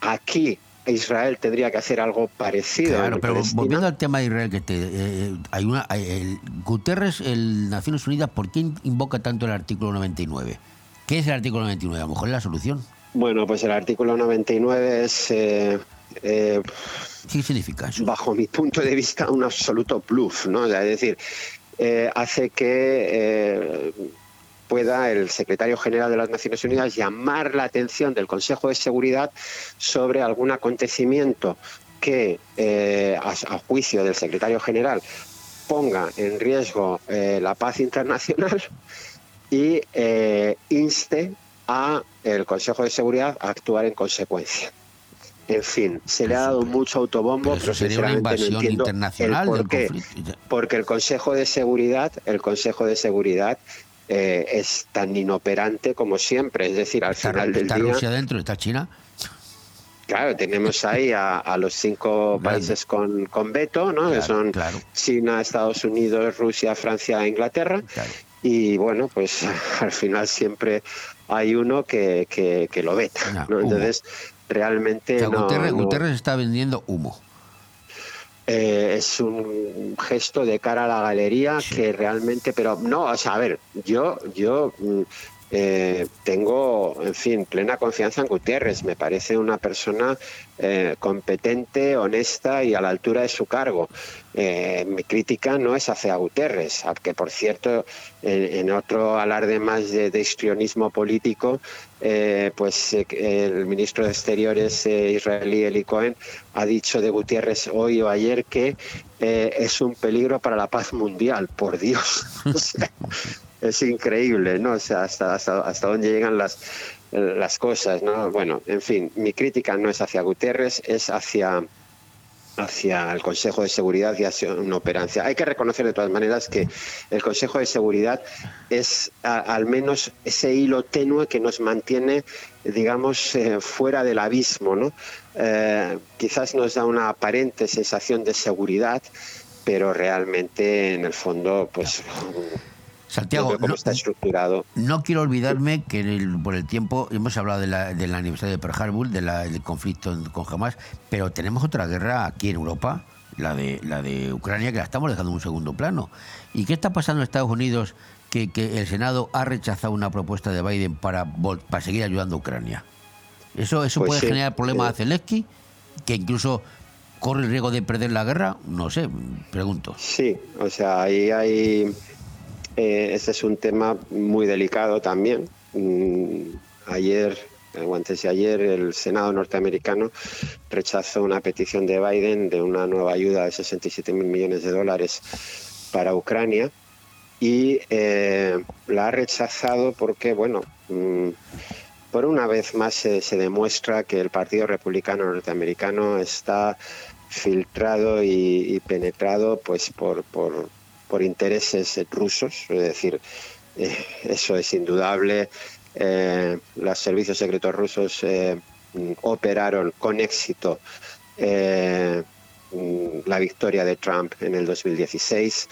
Aquí Israel tendría que hacer algo parecido. Claro, pero Palestina. volviendo al tema de Israel, que te, eh, hay una, hay- el, Guterres, el Naciones Unidas, ¿por qué invoca tanto el artículo 99? ¿Qué es el artículo 99? A lo mejor es la solución. Bueno, pues el artículo 99 es, eh, eh, ¿Qué significa eso? bajo mi punto de vista, un absoluto bluff, ¿no? O sea, es decir, eh, hace que eh, pueda el secretario general de las Naciones Unidas llamar la atención del Consejo de Seguridad sobre algún acontecimiento que, eh, a, a juicio del secretario general, ponga en riesgo eh, la paz internacional y eh, inste a el Consejo de Seguridad a actuar en consecuencia. En fin, se le ha dado mucho autobombo, Pero eso sería una no invasión entiendo internacional el por del qué. conflicto. Porque el Consejo de Seguridad, el Consejo de Seguridad eh, es tan inoperante como siempre. Es decir, al Está, final del está día, Rusia dentro, está China. claro, tenemos ahí a, a los cinco países con, con veto, ¿no? que son claro. China, Estados Unidos, Rusia, Francia e Inglaterra. Claro. Y bueno, pues al final siempre hay uno que, que, que lo veta. No. Entonces, realmente O sea, no- Guterres, no- Guterres está vendiendo humo. Eh, es un gesto de cara a la galería que realmente, pero no, o sea, a ver, yo, yo mm, eh, tengo, en fin, plena confianza en Gutiérrez. Me parece una persona eh, competente, honesta y a la altura de su cargo. Eh, mi crítica no es hacia Guterres, que por cierto, en, otro alarde más de, de histrionismo político, eh, pues el ministro de Exteriores israelí Eli Cohen ha dicho de Gutiérrez hoy o ayer que es un peligro para la paz mundial, por Dios. es increíble, ¿no? O sea, hasta, hasta, hasta dónde llegan las, las cosas, ¿no? Bueno, en fin, mi crítica no es hacia Guterres, es hacia hacia el Consejo de Seguridad y hacia una operancia. Hay que reconocer de todas maneras que el Consejo de Seguridad es al menos ese hilo tenue que nos mantiene, digamos, eh, fuera del abismo, ¿no? Eh, quizás nos da una aparente sensación de seguridad, pero realmente en el fondo, pues, Santiago, cómo no- está estructurado. No quiero olvidarme que el- por el tiempo hemos hablado de la- del aniversario de Pearl Harbor, de la- del conflicto con Hamas, pero tenemos otra guerra aquí en Europa, la de, la de Ucrania, que la estamos dejando en un segundo plano. ¿Y qué está pasando en Estados Unidos que, que el Senado ha rechazado una propuesta de Biden para, para seguir ayudando a Ucrania? ¿Eso, eso Pues puede sí, generar problemas sí. a Zelensky? ¿Que incluso corre el riesgo de perder la guerra? No sé, pregunto. Sí, o sea, ahí hay. Eh, ese es un tema muy delicado también. Mm, ayer, eh, o antes de ayer, el Senado norteamericano rechazó una petición de Biden de una nueva ayuda de 67 mil millones de dólares para Ucrania y eh, la ha rechazado porque, bueno, mm, por una vez más se, demuestra que el Partido Republicano norteamericano está filtrado y, penetrado pues por, por intereses rusos, es decir, eh, eso es indudable. Eh, los servicios secretos rusos eh, operaron con éxito la victoria de Trump en el 2016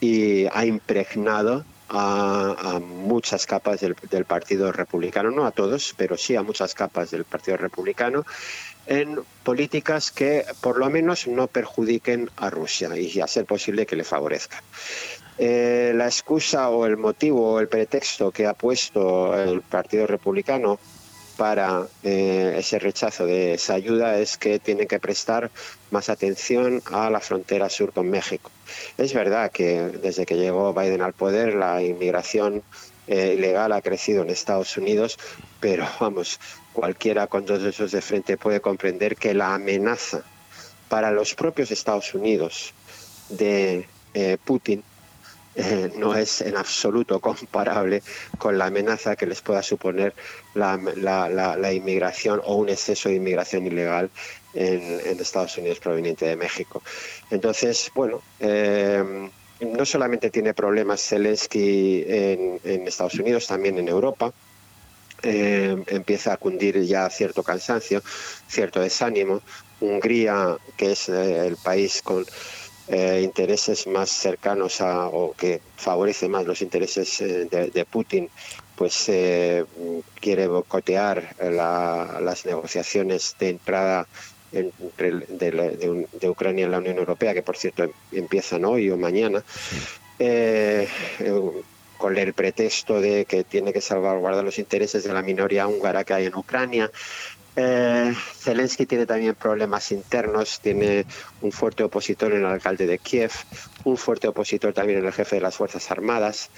y ha impregnado a, muchas capas del Partido Republicano, no a todos, pero sí a muchas capas del Partido Republicano, en políticas que por lo menos no perjudiquen a Rusia y a ser posible que le favorezcan. Eh, la excusa o el motivo o el pretexto que ha puesto el Partido Republicano para eh, ese rechazo de esa ayuda es que tiene que prestar más atención a la frontera sur con México. Es verdad que desde que llegó Biden al poder la inmigración eh, ilegal ha crecido en Estados Unidos, pero vamos, cualquiera con dos dedos de frente puede comprender que la amenaza para los propios Estados Unidos de eh, Putin eh, no es en absoluto comparable con la amenaza que les pueda suponer la, inmigración o un exceso de inmigración ilegal en, en Estados Unidos proveniente de México. Entonces, bueno, eh, no solamente tiene problemas Zelensky en, en Estados Unidos, también en Europa. Eh, empieza a cundir ya cierto cansancio, cierto desánimo. Hungría, que es eh, el país con eh, intereses más cercanos a, o que favorece más los intereses eh, de, de Putin, pues eh, quiere boicotear la- las negociaciones de entrada entre de, la- de un- de Ucrania en la Unión Europea, que por cierto em- empiezan hoy o mañana, eh, con el pretexto de que tiene que salvaguardar los intereses de la minoría húngara que hay en Ucrania. Eh, Zelensky tiene también problemas internos, tiene un fuerte opositor en el alcalde de Kiev, un fuerte opositor también en el jefe de las Fuerzas Armadas.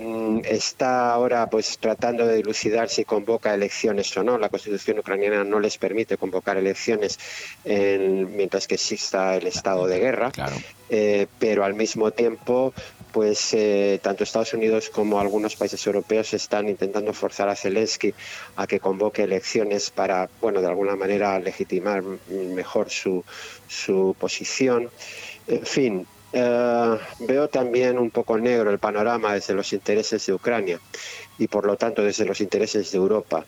Mm, está ahora pues tratando de dilucidar si convoca elecciones o no. La Constitución ucraniana no les permite convocar elecciones en- mientras que exista el estado de guerra. Eh, pero al mismo tiempo, pues eh, tanto Estados Unidos como algunos países europeos están intentando forzar a Zelensky a que convoque elecciones para, bueno, de alguna manera legitimar mejor su, su posición. En fin, eh, veo también un poco negro el panorama desde los intereses de Ucrania y por lo tanto desde los intereses de Europa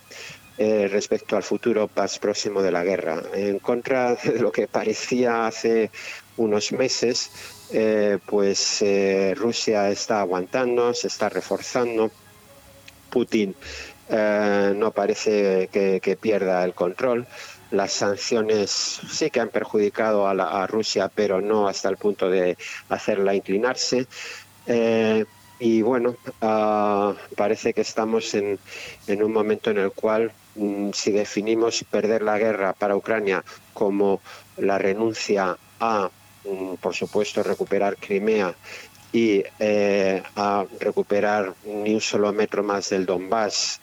eh, respecto al futuro más próximo de la guerra. En contra de lo que parecía hace unos meses, eh, pues Rusia está aguantando, se está reforzando. Putin no parece que pierda el control. Las sanciones sí que han perjudicado a, la- Rusia, pero no hasta el punto de hacerla inclinarse. Eh, y bueno, ah, parece que estamos en, en un momento en el cual, mm, si definimos perder la guerra para Ucrania como la renuncia a, mm, por supuesto, recuperar Crimea y eh, a recuperar ni un solo metro más del Donbass,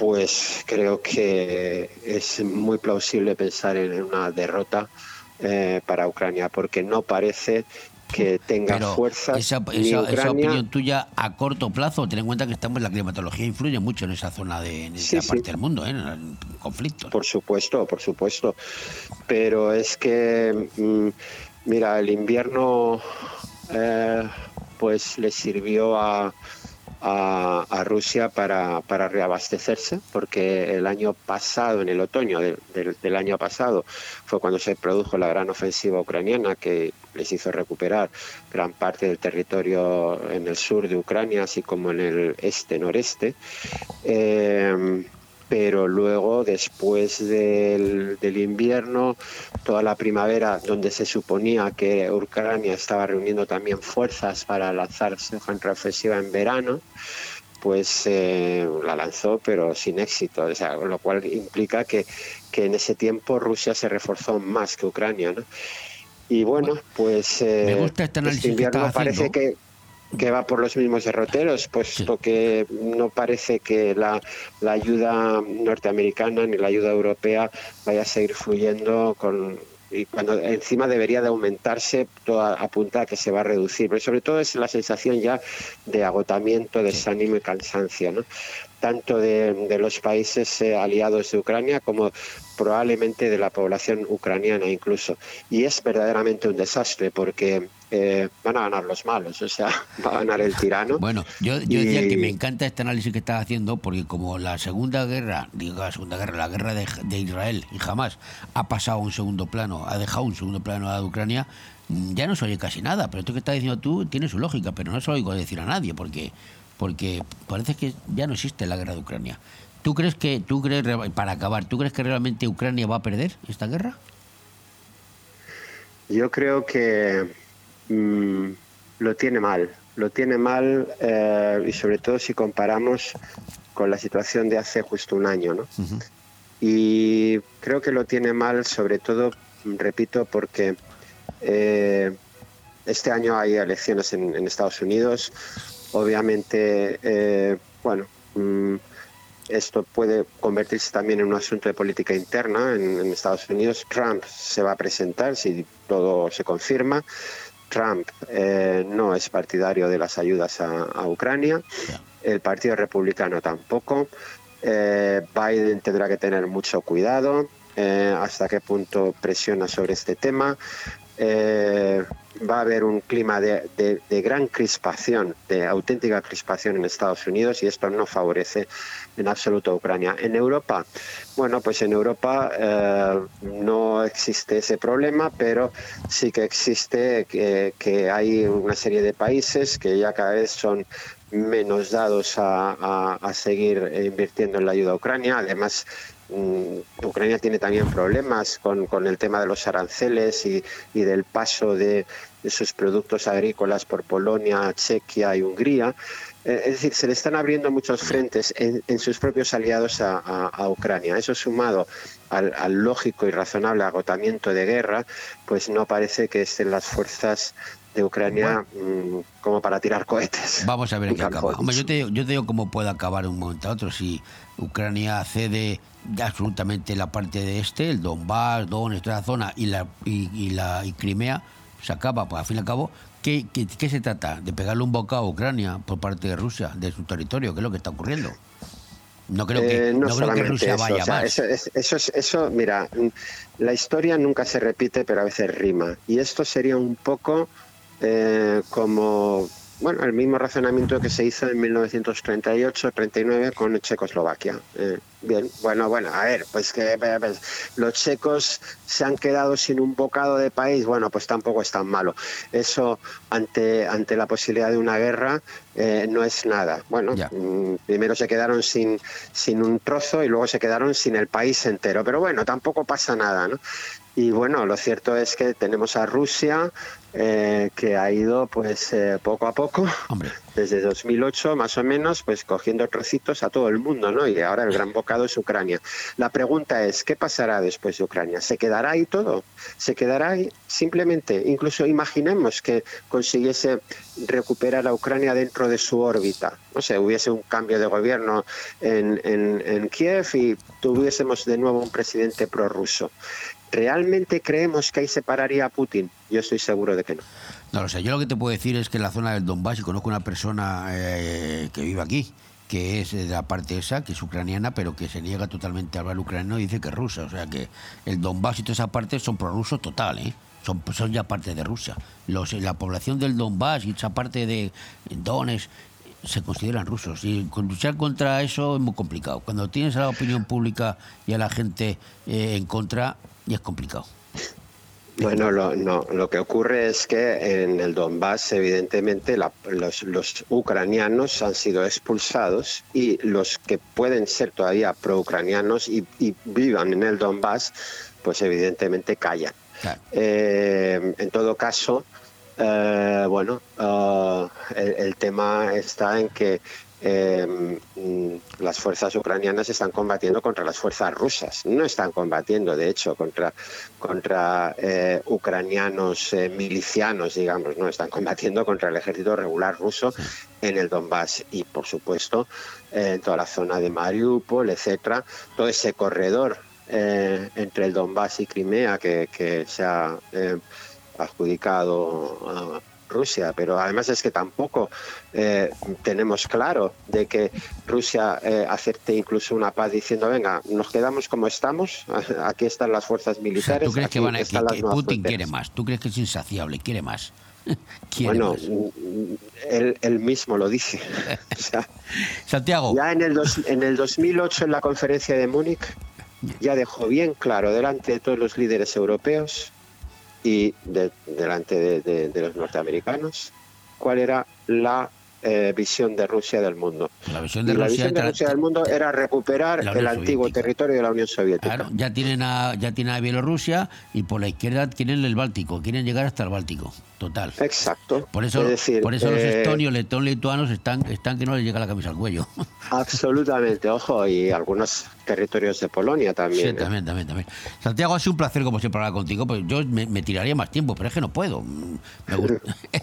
pues creo que es muy plausible pensar en una derrota eh, para Ucrania, porque no parece que tenga Pero fuerzas esa, opinión tuya a corto plazo, ten en cuenta que estamos la climatología influye mucho en esa zona de en esa sí. parte del mundo, ¿eh? en el conflicto. Por supuesto, por supuesto. Pero es que, mm, mira, el invierno eh, pues le sirvió a, a, Rusia para, para reabastecerse, porque el año pasado, en el otoño del, año pasado, fue cuando se produjo la gran ofensiva ucraniana que les hizo recuperar gran parte del territorio en el sur de Ucrania, así como en el este-noreste. Eh, pero luego, después del, del invierno, toda la primavera, donde se suponía que Ucrania estaba reuniendo también fuerzas para lanzar su contraofensiva en verano, pues eh, la lanzó, pero sin éxito, o sea, lo cual implica que, que en ese tiempo Rusia se reforzó más que Ucrania. ¿no? Y bueno, pues Me eh, gusta este análisis que invierno parece haciendo. que que va por los mismos derroteros, puesto que no parece que la, la ayuda norteamericana ni la ayuda europea vaya a seguir fluyendo con y cuando encima debería de aumentarse, todo apunta a que se va a reducir, pero sobre todo es la sensación ya de agotamiento, desánimo y cansancio, ¿no? tanto de, de los países eh, aliados de Ucrania como probablemente de la población ucraniana incluso. Y es verdaderamente un desastre porque eh, van a ganar los malos, o sea, va a ganar el tirano. Bueno, yo, yo decía que me encanta este análisis que estás haciendo porque como la Segunda Guerra, digo la Segunda Guerra, la guerra de, de Israel y jamás ha pasado a un segundo plano, ha dejado un segundo plano a la de Ucrania, mm, ya no se oye casi nada. Pero esto que estás diciendo tú tiene su lógica, pero no se lo oigo decir a nadie porque, porque parece que ya no existe la guerra de Ucrania. ¿Tú crees que, tú crees, para acabar, ¿tú crees que realmente Ucrania va a perder esta guerra? Yo creo que mm, lo tiene mal, lo tiene mal eh, y sobre todo si comparamos con la situación de hace justo un año, ¿no? Y creo que lo tiene mal sobre todo, repito, porque eh, este año hay elecciones en, en Estados Unidos, obviamente, eh, bueno, mm, esto puede convertirse también en un asunto de política interna en, en Estados Unidos. Trump se va a presentar si todo se confirma. Trump eh, no es partidario de las ayudas a, a Ucrania. El Partido Republicano tampoco. Eh, Biden tendrá que tener mucho cuidado eh, hasta qué punto presiona sobre este tema. Eh, va a haber un clima de, gran crispación, de auténtica crispación en Estados Unidos y esto no favorece en absoluto a Ucrania. En Europa, bueno, pues en Europa eh, no existe ese problema, pero sí que existe que, hay una serie de países que ya cada vez son menos dados a, a- seguir invirtiendo en la ayuda a Ucrania. Además, Ucrania tiene también problemas con, con el tema de los aranceles y, y del paso de, de sus productos agrícolas por Polonia, Chequia y Hungría. Eh, Es decir, se le están abriendo muchos frentes en, en sus propios aliados a, a- a Ucrania. Eso sumado al, al lógico y razonable agotamiento de guerra, pues no parece que estén las fuerzas de Ucrania mm, como para tirar cohetes. Vamos a ver en qué acaba. Hombre, yo te, yo te digo cómo puede acabar de un momento a otro. Si Ucrania cede absolutamente la parte de este, el Donbass, Donetsk, toda la zona y la y, y la y Crimea, se acaba. Pues al fin y al cabo, ¿qué, qué, qué se trata? De pegarle un bocado a Ucrania por parte de Rusia, de su territorio, que es lo que está ocurriendo. No creo que, Eh, no creo que Rusia eso, vaya o sea, más. Eso, es- eso, es- eso, mira, la historia nunca se repite, pero a veces rima. Y esto sería un poco eh, como, bueno, el mismo razonamiento que se hizo en 1938-39 con Checoslovaquia. Eh, bien, bueno, bueno, a ver, pues que pues, los checos se han quedado sin un bocado de país, bueno, pues tampoco es tan malo. Eso ante, ante la posibilidad de una guerra eh, no es nada. Bueno. Mm, primero se quedaron sin, sin un trozo y luego se quedaron sin el país entero. Pero bueno, tampoco pasa nada, ¿no? Y bueno, lo cierto es que tenemos a Rusia eh, que ha ido pues eh, poco a poco, Hombre, desde 2008 más o menos, pues cogiendo trocitos a todo el mundo, ¿no? Y ahora el gran bocado es Ucrania. La pregunta es, ¿qué pasará después de Ucrania? ¿Se quedará ahí todo? ¿Se quedará ahí? Simplemente, incluso imaginemos que consiguiese recuperar a Ucrania dentro de su órbita. No sé, hubiese un cambio de gobierno en, en, en Kiev y tuviésemos de nuevo un presidente prorruso. ¿Realmente creemos que ahí se pararía a Putin? Yo estoy seguro de que no. No lo sé, yo lo que te puedo decir es que en la zona del Donbass, y conozco una persona eh, que vive aquí, que es de la parte esa, que es ucraniana, pero que se niega totalmente a hablar ucraniano y dice que es rusa. O sea que el Donbass y toda esa parte son prorrusos total, ¿eh? Son, son ya parte de Rusia. Los, la población del Donbass y esa parte de Donetsk se consideran rusos. Y luchar contra eso es muy complicado. Cuando tienes a la opinión pública y a la gente eh, en contra, ya es complicado. Bueno, lo, no, lo que ocurre es que en el Donbass, evidentemente, la- los, los ucranianos han sido expulsados y los que pueden ser todavía pro-ucranianos y, y vivan en el Donbass, pues evidentemente callan. Claro. Eh, en todo caso, eh, bueno, eh, el, el tema está en que eh, mm, las fuerzas ucranianas están combatiendo contra las fuerzas rusas. No están combatiendo, de hecho, contra, contra eh, ucranianos eh, milicianos, digamos, no están combatiendo contra el ejército regular ruso en el Donbass y, por supuesto, eh, en toda la zona de Mariupol, etcétera, todo ese corredor entre el Donbass y Crimea que, que se ha adjudicado Rusia, pero además es que tampoco eh, tenemos claro de que Rusia eh, acepte incluso una paz diciendo, venga, nos quedamos como estamos, aquí están las fuerzas O sea, militares. ¿Tú crees aquí que, van a, que- están que nuevas Putin fronteras". quiere más? ¿Tú crees que es insaciable? ¿Quiere más? Bueno, mm, él, él mismo lo dice. O sea, Santiago, Ya en el, dos- en el 2008, en la conferencia de Múnich, ya dejó bien claro delante de todos los líderes europeos y de- delante de, de- de los norteamericanos cuál era la eh, visión de Rusia del mundo. la visión Y de la Rusia, visión de Rusia del mundo era recuperar el Unión antiguo Soviética. territorio de la Unión Soviética. claro, ya tienen a ya tienen a Bielorrusia y por la izquierda quieren el Báltico, quieren llegar hasta el Báltico, total. Exacto. Por eso, Es decir, por eso los eh, estonios, letón, lituanos están, están que no les llega la camisa al cuello. Absolutamente, ojo, y algunos territorios de Polonia también. Sí, ¿eh? también, también, también. Santiago, ha sido un placer como siempre hablar contigo, pues yo me, me tiraría más tiempo, pero es que no puedo. Mm, me gusta-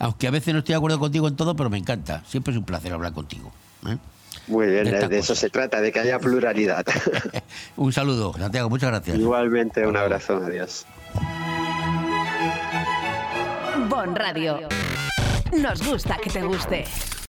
Aunque a veces no estoy de acuerdo contigo en todo, pero me encanta. Siempre es un placer hablar contigo. ¿eh? Muy bien, De de, estas de eso se trata, de que haya pluralidad. Un saludo, Santiago, muchas gracias. Igualmente, un abrazo, adiós. Bon Radio. Nos gusta que te guste.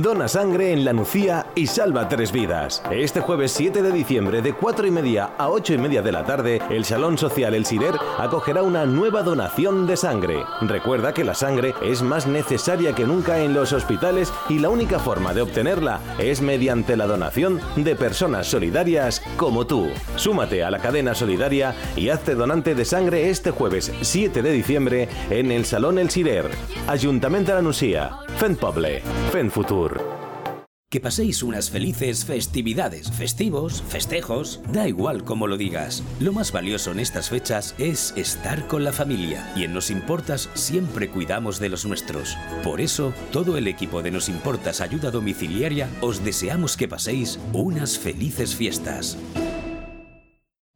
Dona sangre en La Nucía y salva tres vidas. Este jueves 7 de diciembre, de 4 y media a 8 y media de la tarde, el Salón Social El Sirer acogerá una nueva donación de sangre. Recuerda que la sangre es más necesaria que nunca en los hospitales y la única forma de obtenerla es mediante la donación de personas solidarias como tú. Súmate a la cadena solidaria y hazte donante de sangre este jueves 7 de diciembre en el Salón El Sirer. Ayuntamiento de la Nucía. Fen Poble. Fen Futur. Que paséis unas felices festividades, festivos, festejos, da igual como lo digas. Lo más valioso en estas fechas es estar con la familia y en Nos Importas siempre cuidamos de los nuestros. Por eso, todo el equipo de Nos Importas Ayuda Domiciliaria os deseamos que paséis unas felices fiestas.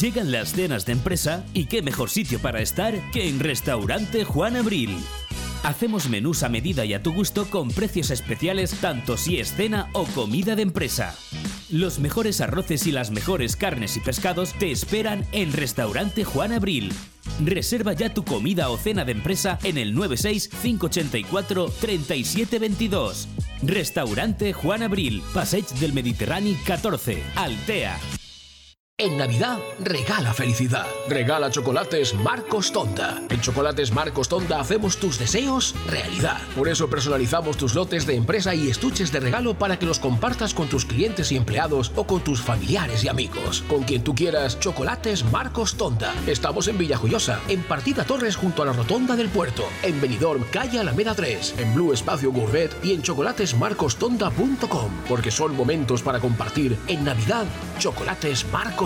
Llegan las cenas de empresa y qué mejor sitio para estar que en Restaurante Juan Abril. Hacemos menús a medida y a tu gusto con precios especiales tanto si es cena o comida de empresa. Los mejores arroces y las mejores carnes y pescados te esperan en Restaurante Juan Abril. Reserva ya tu comida o cena de empresa en el 96 584 3722. Restaurante Juan Abril, Passage del Mediterráneo 14, Altea. En Navidad, regala felicidad. Regala chocolates Marcos Tonda. En Chocolates Marcos Tonda hacemos tus deseos realidad. Por eso personalizamos tus lotes de empresa y estuches de regalo para que los compartas con tus clientes y empleados o con tus familiares y amigos. Con quien tú quieras, Chocolates Marcos Tonda. Estamos en Villajoyosa, en Partida Torres junto a la Rotonda del Puerto, en Benidorm, calle Alameda 3, en Blue Espacio Gourmet y en chocolatesmarcostonda.com. Porque son momentos para compartir. En Navidad, Chocolates Marcos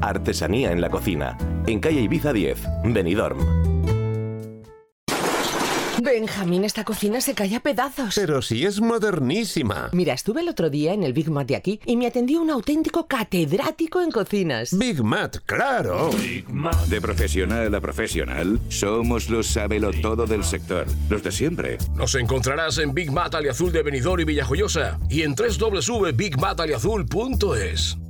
Artesanía en la cocina. En calle Ibiza 10, Benidorm. Benjamín, esta cocina se cae a pedazos. Pero si es modernísima. Mira, estuve el otro día en el Big Mat de aquí y me atendió un auténtico catedrático en cocinas. Big Mat, claro. De profesional a profesional, somos los sabelo todo del sector, los de siempre. Nos encontrarás en Big Mat Aliazul de Benidorm y Villajoyosa y en www.bigmataliazul.es.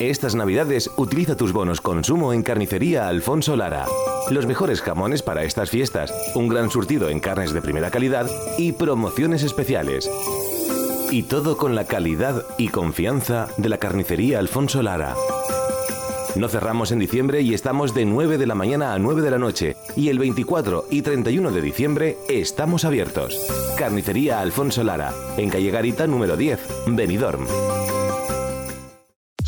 Estas navidades utiliza tus bonos consumo en Carnicería Alfonso Lara. Los mejores jamones para estas fiestas, un gran surtido en carnes de primera calidad y promociones especiales. Y todo con la calidad y confianza de la Carnicería Alfonso Lara. No cerramos en diciembre y estamos de 9 de la mañana a 9 de la noche. Y el 24 y 31 de diciembre estamos abiertos. Carnicería Alfonso Lara, en calle Garita número 10, Benidorm.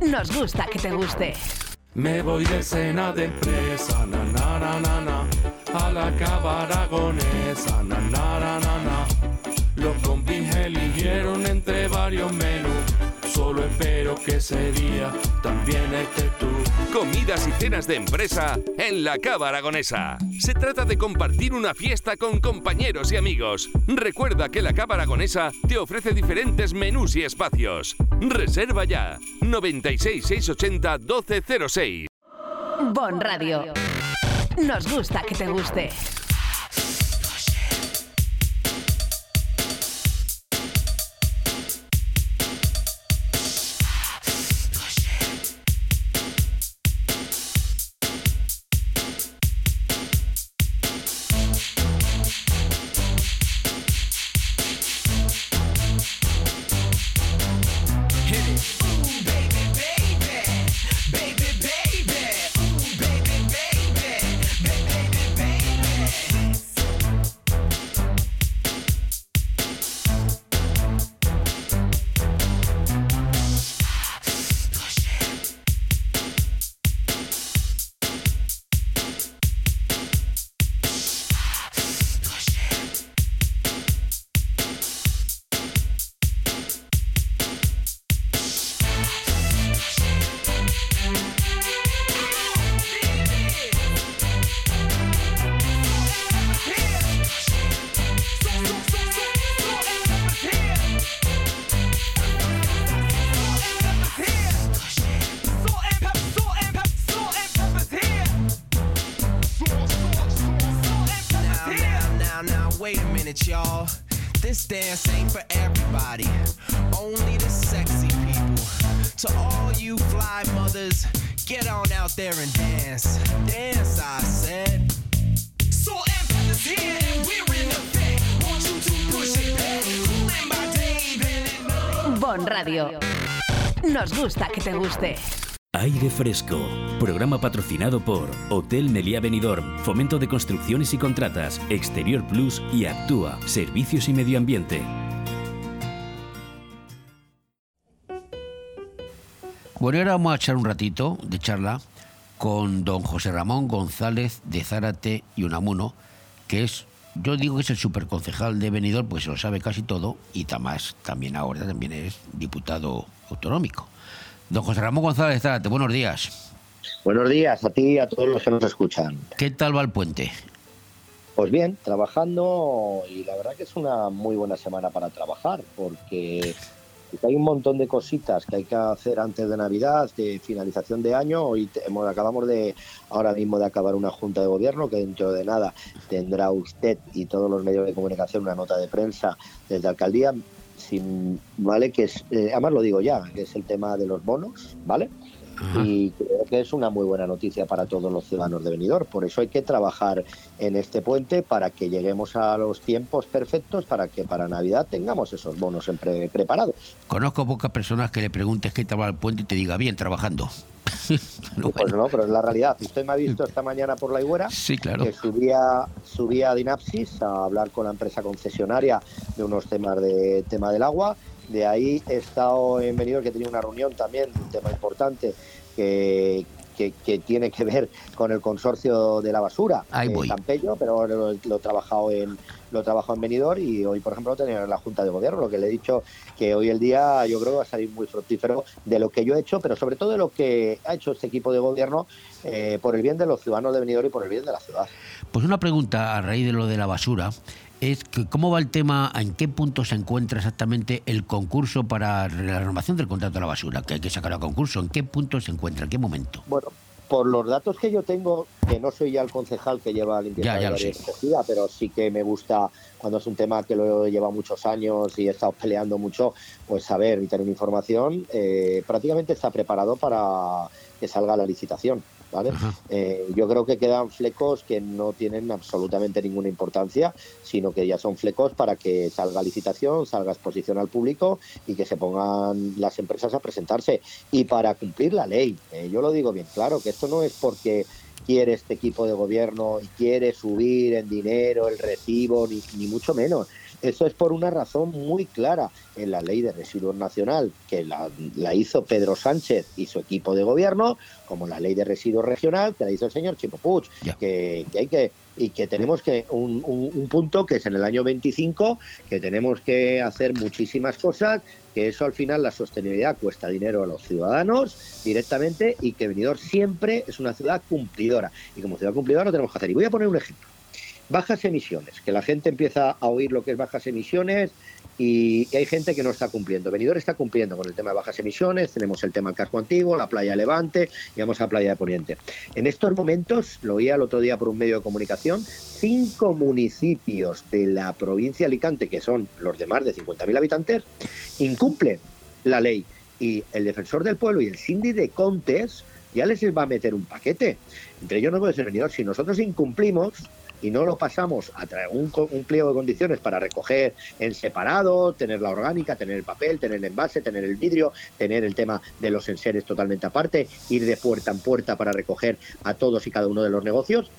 Nos gusta que te guste. Me voy de cena de empresa, na na a la cava aragonesa. Los compis eligieron entre varios menús solo espero que ese día también estés tú. Comidas y cenas de empresa en la Cava Aragonesa. Se trata de compartir una fiesta con compañeros y amigos. Recuerda que la Cava Aragonesa te ofrece diferentes menús y espacios. Reserva ya 96680 1206. Bon Radio. Nos gusta que te guste. Nos gusta que te guste. Aire Fresco, programa patrocinado por Hotel Meliá Benidorm, Fomento de Construcciones y Contratas, Exterior Plus y Actúa, Servicios y Medio Ambiente. Bueno, ahora vamos a echar un ratito de charla con don José Ramón González de Zárate y Unamuno, que es, yo digo que es el superconcejal de Benidorm, pues se lo sabe casi todo, y Tamás también ahora también es diputado autonómico. Don José Ramón González Zárate, buenos días. Buenos días a ti y a todos los que nos escuchan. ¿Qué tal va el puente? Pues bien, trabajando y la verdad que es una muy buena semana para trabajar porque hay un montón de cositas que hay que hacer antes de Navidad, de finalización de año. Hoy hemos- acabamos de ahora mismo de acabar una junta de gobierno que dentro de nada tendrá usted y todos los medios de comunicación una nota de prensa desde alcaldía. Sin, vale, que es, eh, además lo digo ya, que es el tema de los bonos, ¿vale? y creo que es una muy buena noticia para todos los ciudadanos de Benidorm. Por eso hay que trabajar en este puente para que lleguemos a los tiempos perfectos para que para Navidad tengamos esos bonos en pre- preparados. Conozco pocas personas que le preguntes qué tal va el puente y te diga, bien, trabajando. Pues no, pero es la realidad. Usted me ha visto esta mañana por la Higuera Sí, claro. que subía, subía a Dinapsis a hablar con la empresa concesionaria de unos temas de tema del agua. De ahí he estado en Benidorm, que tenía una reunión también de un tema importante que, que, que tiene que ver con el consorcio de la basura Ahí voy. Campello, pero lo, lo he trabajado en lo he trabajado en Benidorm y hoy, por ejemplo, en la Junta de Gobierno, lo que le he dicho que hoy el día yo creo que va a salir muy fructífero de lo que yo he hecho, pero sobre todo de lo que ha hecho este equipo de gobierno eh, por el bien de los ciudadanos de Benidorm y por el bien de la ciudad. Pues una pregunta a raíz de lo de la basura es que cómo va el tema, en qué punto se encuentra exactamente el concurso para la renovación del contrato de la basura, que hay que sacar a concurso, en qué punto se encuentra, en qué momento. Bueno, por los datos que yo tengo, que no soy ya el concejal que lleva limpieza Ya, ya de pero sí que me gusta cuando es un tema que lo lleva muchos años y he estado peleando mucho, pues saber y tener información, eh, prácticamente está preparado para que salga la licitación. ¿Vale? Eh, yo creo que quedan flecos que no tienen absolutamente ninguna importancia, sino que ya son flecos para que salga licitación, salga exposición al público y que se pongan las empresas a presentarse y para cumplir la ley. Eh, yo lo digo bien claro, que esto no es porque quiere este equipo de gobierno y quiere subir en dinero el recibo, ni, ni mucho menos. Eso es por una razón muy clara en la ley de residuos nacional, que la, la hizo Pedro Sánchez y su equipo de gobierno, como la ley de residuos regional, que la hizo el señor Chico Puig, que, que hay que y que tenemos que un, un- un punto que es en el año 25, que tenemos que hacer muchísimas cosas, que eso al final la sostenibilidad cuesta dinero a los ciudadanos directamente y que Benidorm siempre es una ciudad cumplidora. Y como ciudad cumplidora lo tenemos que hacer. Y voy a poner un ejemplo. Bajas emisiones, que la gente empieza a oír lo que es bajas emisiones y, hay gente que no está cumpliendo. Benidorm está cumpliendo con el tema de bajas emisiones, tenemos el tema del casco antiguo, la playa Levante y vamos a la playa de Poniente. En estos momentos, lo oía el otro día por un medio de comunicación, cinco municipios de la provincia de Alicante, que son los de más de 50.000 habitantes, incumplen la ley. Y el defensor del pueblo y el síndic de Contes ya les va a meter un paquete. Entre ellos no puede ser venidor. Si nosotros incumplimos y no lo pasamos a traer un, un pliego de condiciones para recoger en separado, tener la orgánica, tener el papel, tener el envase, tener el vidrio, tener el tema de los enseres totalmente aparte, ir de puerta en puerta para recoger a todos y cada uno de los negocios,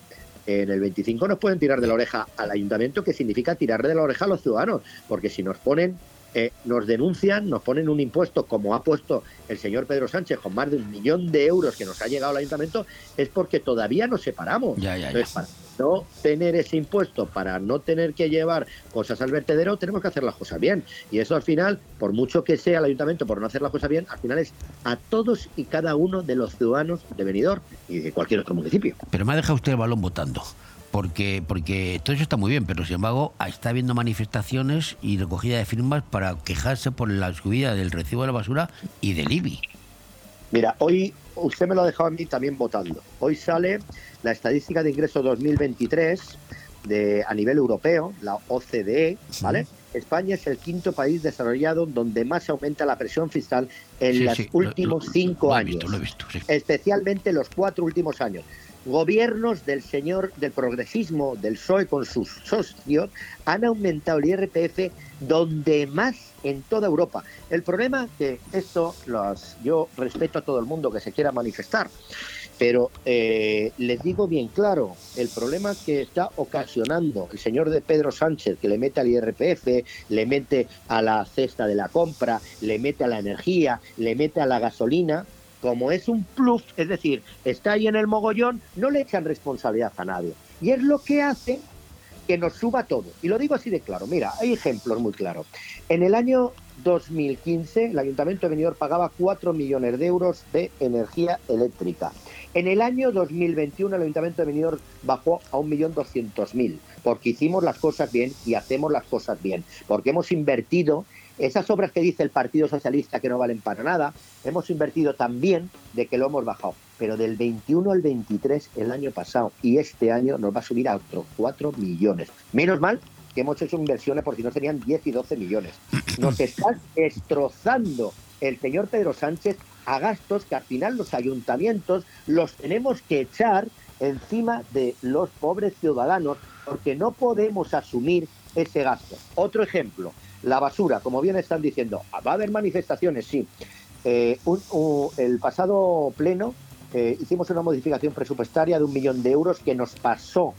en el 25 nos pueden tirar de la oreja al ayuntamiento, que significa tirar de la oreja a los ciudadanos, porque si nos ponen, eh, nos denuncian, nos ponen un impuesto como ha puesto el señor Pedro Sánchez con más de un millón de euros que nos ha llegado al ayuntamiento, es porque todavía nos separamos. Ya, ya, ya. Entonces, para no tener ese impuesto, para no tener que llevar cosas al vertedero, tenemos que hacer las cosas bien. Y eso al final, por mucho que sea el ayuntamiento por no hacer las cosas bien, al final es a todos y cada uno de los ciudadanos de Benidorm y de cualquier otro municipio. Pero me ha dejado usted el balón votando. Porque, porque todo eso está muy bien, pero sin embargo está habiendo manifestaciones y recogida de firmas para quejarse por la subida del recibo de la basura y del IBI. Mira, hoy usted me lo ha dejado a mí también votando. Hoy sale la estadística de ingresos 2023 de, a nivel europeo, la OCDE, ¿vale? España es el quinto país desarrollado donde más aumenta la presión fiscal en Sí, los sí, lo- últimos lo- cinco lo años. visto, lo he visto, sí. Especialmente los cuatro últimos años. Gobiernos del señor del progresismo, del PSOE con sus socios, han aumentado el IRPF donde más en toda Europa. El problema que esto, los, yo respeto a todo el mundo que se quiera manifestar, pero eh, les digo bien claro, el problema que está ocasionando el señor de Pedro Sánchez, que le mete al IRPF, le mete a la cesta de la compra, le mete a la energía, le mete a la gasolina, como es un plus, es decir, está ahí en el mogollón, no le echan responsabilidad a nadie. Y es lo que hace que nos suba todo. Y lo digo así de claro. Mira, hay ejemplos muy claros. En el año 2015, el Ayuntamiento de Benidorm pagaba 4 millones de euros de energía eléctrica. En el año 2021, el Ayuntamiento de Benidorm bajó a 1.200.000, porque hicimos las cosas bien y hacemos las cosas bien, porque hemos invertido esas obras que dice el Partido Socialista que no valen para nada, hemos invertido también de que lo hemos bajado. Pero del 21 al 23 el año pasado y este año nos va a subir a otros 4 millones. Menos mal que hemos hecho inversiones porque si no serían 10 y 12 millones. Nos está destrozando el señor Pedro Sánchez a gastos que al final los ayuntamientos los tenemos que echar encima de los pobres ciudadanos porque no podemos asumir ese gasto. Otro ejemplo, la basura, como bien están diciendo, va a haber manifestaciones, sí. Eh, el pasado pleno eh, hicimos una modificación presupuestaria de un millón de euros que nos pasó,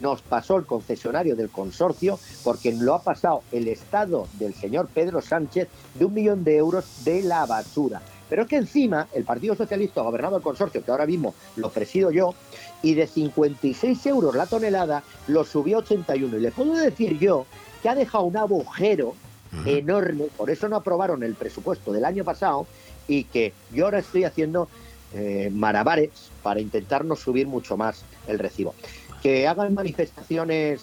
nos pasó el concesionario del consorcio, porque lo ha pasado el Estado del señor Pedro Sánchez de un millón de euros de la basura. Pero es que encima el Partido Socialista ha gobernado el consorcio, que ahora mismo lo presido yo, y de 56 euros la tonelada lo subió a 81. Y le puedo decir yo que ha dejado un agujero enorme, por eso no aprobaron el presupuesto del año pasado y que yo ahora estoy haciendo eh, malabares para intentarnos subir mucho más el recibo. Que hagan manifestaciones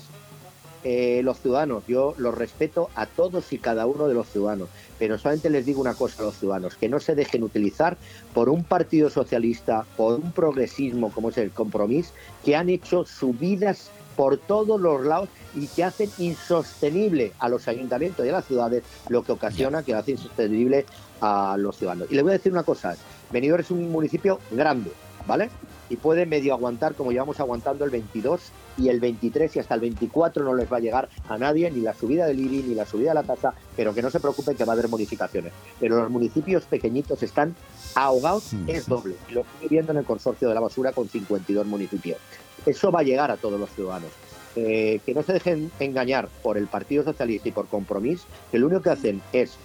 eh, los ciudadanos, yo los respeto a todos y cada uno de los ciudadanos, pero solamente les digo una cosa a los ciudadanos, que no se dejen utilizar por un partido socialista, por un progresismo como es el compromiso, que han hecho subidas por todos los lados y que hacen insostenible a los ayuntamientos y a las ciudades, lo que ocasiona que hace insostenible a los ciudadanos. Y le voy a decir una cosa, Benidorm es un municipio grande, ¿vale? Y puede medio aguantar como llevamos aguantando el 22 y el 23 y hasta el 24 no les va a llegar a nadie ni la subida del IBI ni la subida de la tasa, pero que no se preocupen que va a haber modificaciones. Pero los municipios pequeñitos están ahogados, es doble. Lo estoy viendo en el consorcio de la basura con 52 municipios. Eso va a llegar a todos los ciudadanos. Eh, que no se dejen engañar por el Partido Socialista y por Compromís, que lo único que hacen es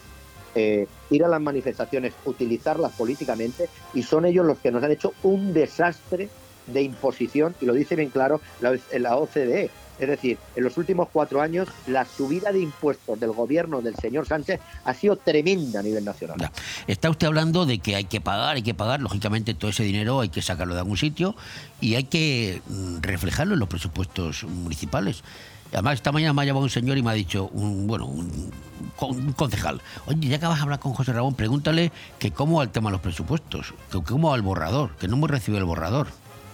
eh, ir a las manifestaciones, utilizarlas políticamente y son ellos los que nos han hecho un desastre de imposición y lo dice bien claro la, la OCDE. Es decir, en los últimos cuatro años la subida de impuestos del gobierno del señor Sánchez ha sido tremenda a nivel nacional. Está usted hablando de que hay que pagar, hay que pagar, lógicamente todo ese dinero hay que sacarlo de algún sitio y hay que mm, reflejarlo en los presupuestos municipales. Además, esta mañana me ha llamado un señor y me ha dicho, un, bueno, un, un concejal, oye, ya que vas a hablar con José Ramón, pregúntale que cómo va el tema de los presupuestos, que cómo va el borrador, que no hemos recibido el borrador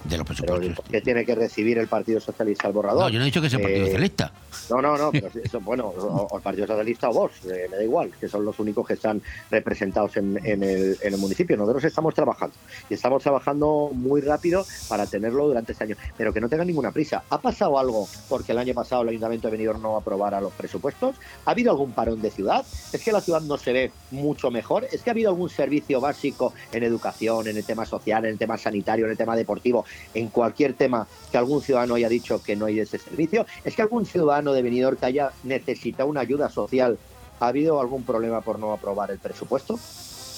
de los presupuestos. ¿Qué tiene que recibir el Partido Socialista al borrador? No, yo no he dicho que sea el Partido Eh, Socialista. No, no, no, pero eso, bueno, o, o el Partido Socialista o vos, eh, me da igual, que son los únicos que están representados en, en el, en el municipio. Nosotros estamos trabajando y estamos trabajando muy rápido para tenerlo durante este año, pero que no tengan ninguna prisa. ¿Ha pasado algo porque el año pasado el Ayuntamiento de Benidorm no aprobara los presupuestos? ¿Ha habido algún parón de ciudad? ¿Es que la ciudad no se ve mucho mejor? ¿Es que ha habido algún servicio básico en educación, en el tema social, en el tema sanitario, en el tema deportivo, en cualquier tema que algún ciudadano haya dicho que no hay ese servicio? ¿Es que algún ciudadano de Benidorm que haya necesitado una ayuda social ha habido algún problema por no aprobar el presupuesto?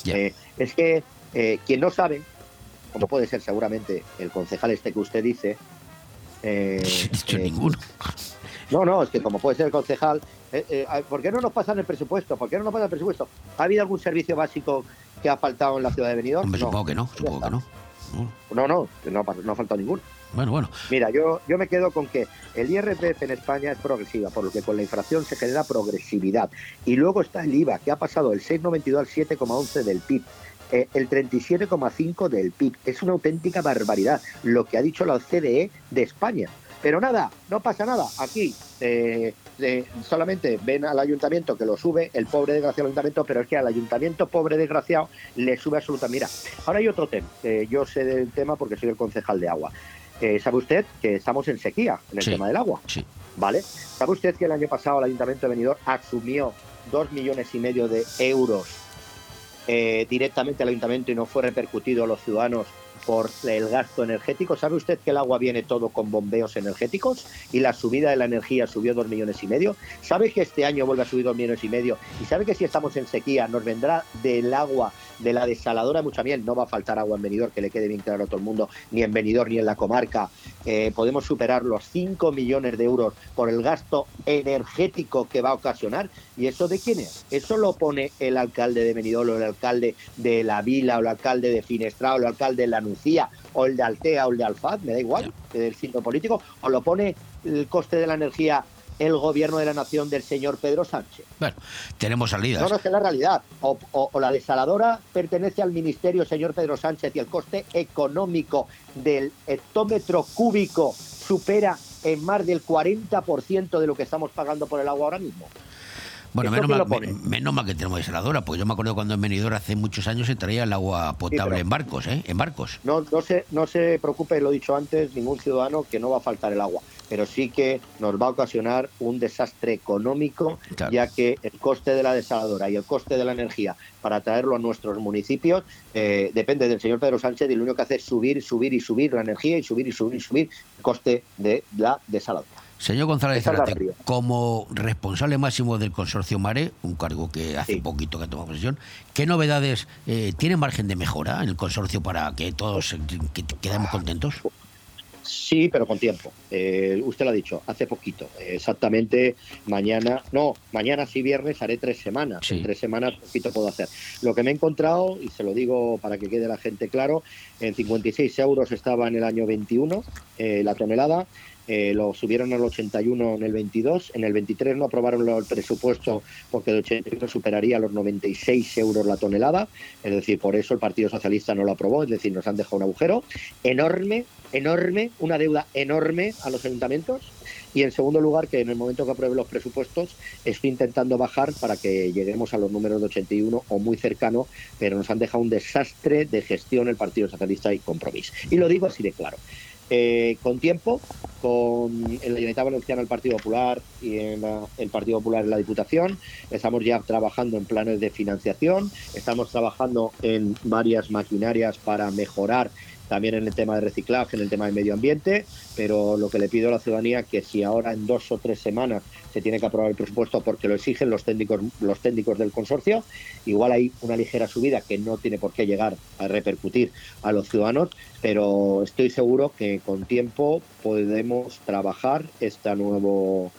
Eh, es que eh, quien no sabe, como puede ser seguramente el concejal este que usted dice, eh, eh, ninguno. No, no, es que como puede ser el concejal, eh, eh, ¿por qué no nos pasan el presupuesto? ¿Por qué no nos pasan el presupuesto? ¿Ha habido algún servicio básico que ha faltado en la ciudad de Benidorm? Hombre, supongo que no, supongo que no. No, no, que no, no ha faltado ninguno. Bueno, bueno. Mira, yo, yo me quedo con que el IRPF en España es progresiva, por lo que con la inflación se genera progresividad. Y luego está el IVA, que ha pasado del 6,92 al 7,11 del PIB. eh, el 37,5 del PIB. Es una auténtica barbaridad lo que ha dicho la OCDE de España. Pero nada, no pasa nada. Aquí eh, eh, solamente ven al ayuntamiento que lo sube, el pobre desgraciado ayuntamiento, pero es que al ayuntamiento pobre desgraciado le sube absolutamente. Mira, ahora hay otro tema. que yo sé del tema porque soy el concejal de agua. Eh, ¿Sabe usted que estamos en sequía en el Sí, tema del agua? Sí. ¿Vale? ¿Sabe usted que el año pasado el ayuntamiento de Benidorm asumió dos millones y medio de euros directamente al ayuntamiento y no fue repercutido a los ciudadanos por el gasto energético. ¿Sabe usted que el agua viene todo con bombeos energéticos y la subida de la energía subió dos millones y medio? ¿Sabe que este año vuelve a subir dos millones y medio? ¿Y sabe que si estamos en sequía nos vendrá del agua de la desaladora de Muchamiel? No va a faltar agua en Benidorm, que le quede bien claro a todo el mundo, ni en Benidorm ni en la comarca. Eh, podemos superar los 5 millones de euros por el gasto energético que va a ocasionar. ¿Y eso de quién es? Eso lo pone el alcalde de Benidorm o el alcalde de La Vila o el alcalde de Finestrao o el alcalde de La Nucía o el de Altea o el de Alfaz, me da igual, del signo político, o lo pone el coste de la energía el gobierno de la nación del señor Pedro Sánchez. Bueno, tenemos salidas. No, no, es la realidad. O, o- o la desaladora pertenece al ministerio, señor Pedro Sánchez, y el coste económico del hectómetro cúbico supera en más del 40% de lo que estamos pagando por el agua ahora mismo. Bueno, ¿Eso menos mal, menos que tenemos desaladora, pues yo me acuerdo cuando en Benidorm hace muchos años se traía el agua potable en barcos, ¿eh? En barcos. No, no, se, no se preocupe, lo he dicho antes, ningún ciudadano que no va a faltar el agua, pero sí que nos va a ocasionar un desastre económico, Claro. ya que el coste de la desaladora y el coste de la energía para traerlo a nuestros municipios eh, depende del señor Pedro Sánchez y lo único que hace es subir, subir y subir la energía y subir y subir y subir el coste de la desaladora. Señor González Zarate, como responsable máximo del consorcio Mare, un cargo que hace poquito que ha tomado posesión, ¿qué novedades eh, tiene margen de mejora en el consorcio para que todos que- que quedemos contentos? Sí, pero con tiempo. Eh, usted lo ha dicho, hace poquito. Exactamente mañana, no, mañana sí viernes haré tres semanas. En tres semanas poquito puedo hacer. Lo que me he encontrado, y se lo digo para que quede la gente claro, en 56 euros estaba en el año 21 eh, la tonelada. Eh, lo subieron al 81 en el 22, en el 23 no aprobaron el presupuesto porque el 81 superaría los 96 euros la tonelada, es decir, por eso el Partido Socialista no lo aprobó, es decir, nos han dejado un agujero enorme, enorme, una deuda enorme a los ayuntamientos y en segundo lugar que en el momento que apruebe los presupuestos estoy intentando bajar para que lleguemos a los números de 81 o muy cercano, pero nos han dejado un desastre de gestión el Partido Socialista y compromiso. Y lo digo así de claro. Eh, con tiempo, con en la Generalitat Valenciana el Partido Popular y en la- el Partido Popular en la Diputación, estamos ya trabajando en planes de financiación, estamos trabajando en varias maquinarias para mejorar también en el tema de reciclaje, en el tema de medio ambiente, pero lo que le pido a la ciudadanía que si ahora en dos o tres semanas se tiene que aprobar el presupuesto porque lo exigen los técnicos, los técnicos del consorcio, igual hay una ligera subida que no tiene por qué llegar a repercutir a los ciudadanos, pero estoy seguro que con tiempo podemos trabajar este nuevo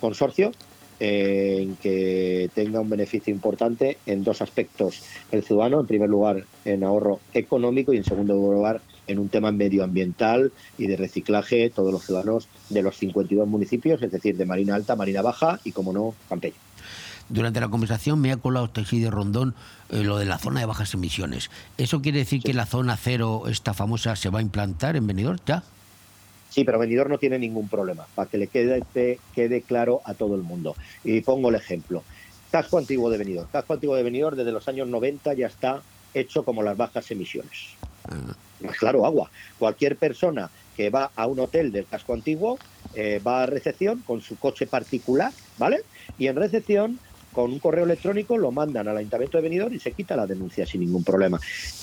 consorcio en que tenga un beneficio importante en dos aspectos. El ciudadano, en primer lugar, en ahorro económico y en segundo lugar, en un tema medioambiental y de reciclaje, todos los ciudadanos de los 52 municipios, es decir, de Marina Alta, Marina Baja y, como no, Campeña. Durante la conversación me ha colado Taxi de Rondón eh, lo de la zona de bajas emisiones. ¿Eso quiere decir que la zona cero, esta famosa, se va a implantar en Benidorm ya? Sí, pero Benidorm no tiene ningún problema, para que le quede, te- quede claro a todo el mundo. Y pongo el ejemplo. Casco antiguo de Benidorm. Casco antiguo de Benidorm desde los años 90 ya está hecho como las bajas emisiones. Más claro, agua. Cualquier persona que va a un hotel del casco antiguo eh, va a recepción con su coche particular, ¿vale? Y en recepción, con un correo electrónico, lo mandan al Ayuntamiento de Benidorm y se quita la denuncia sin ningún problema.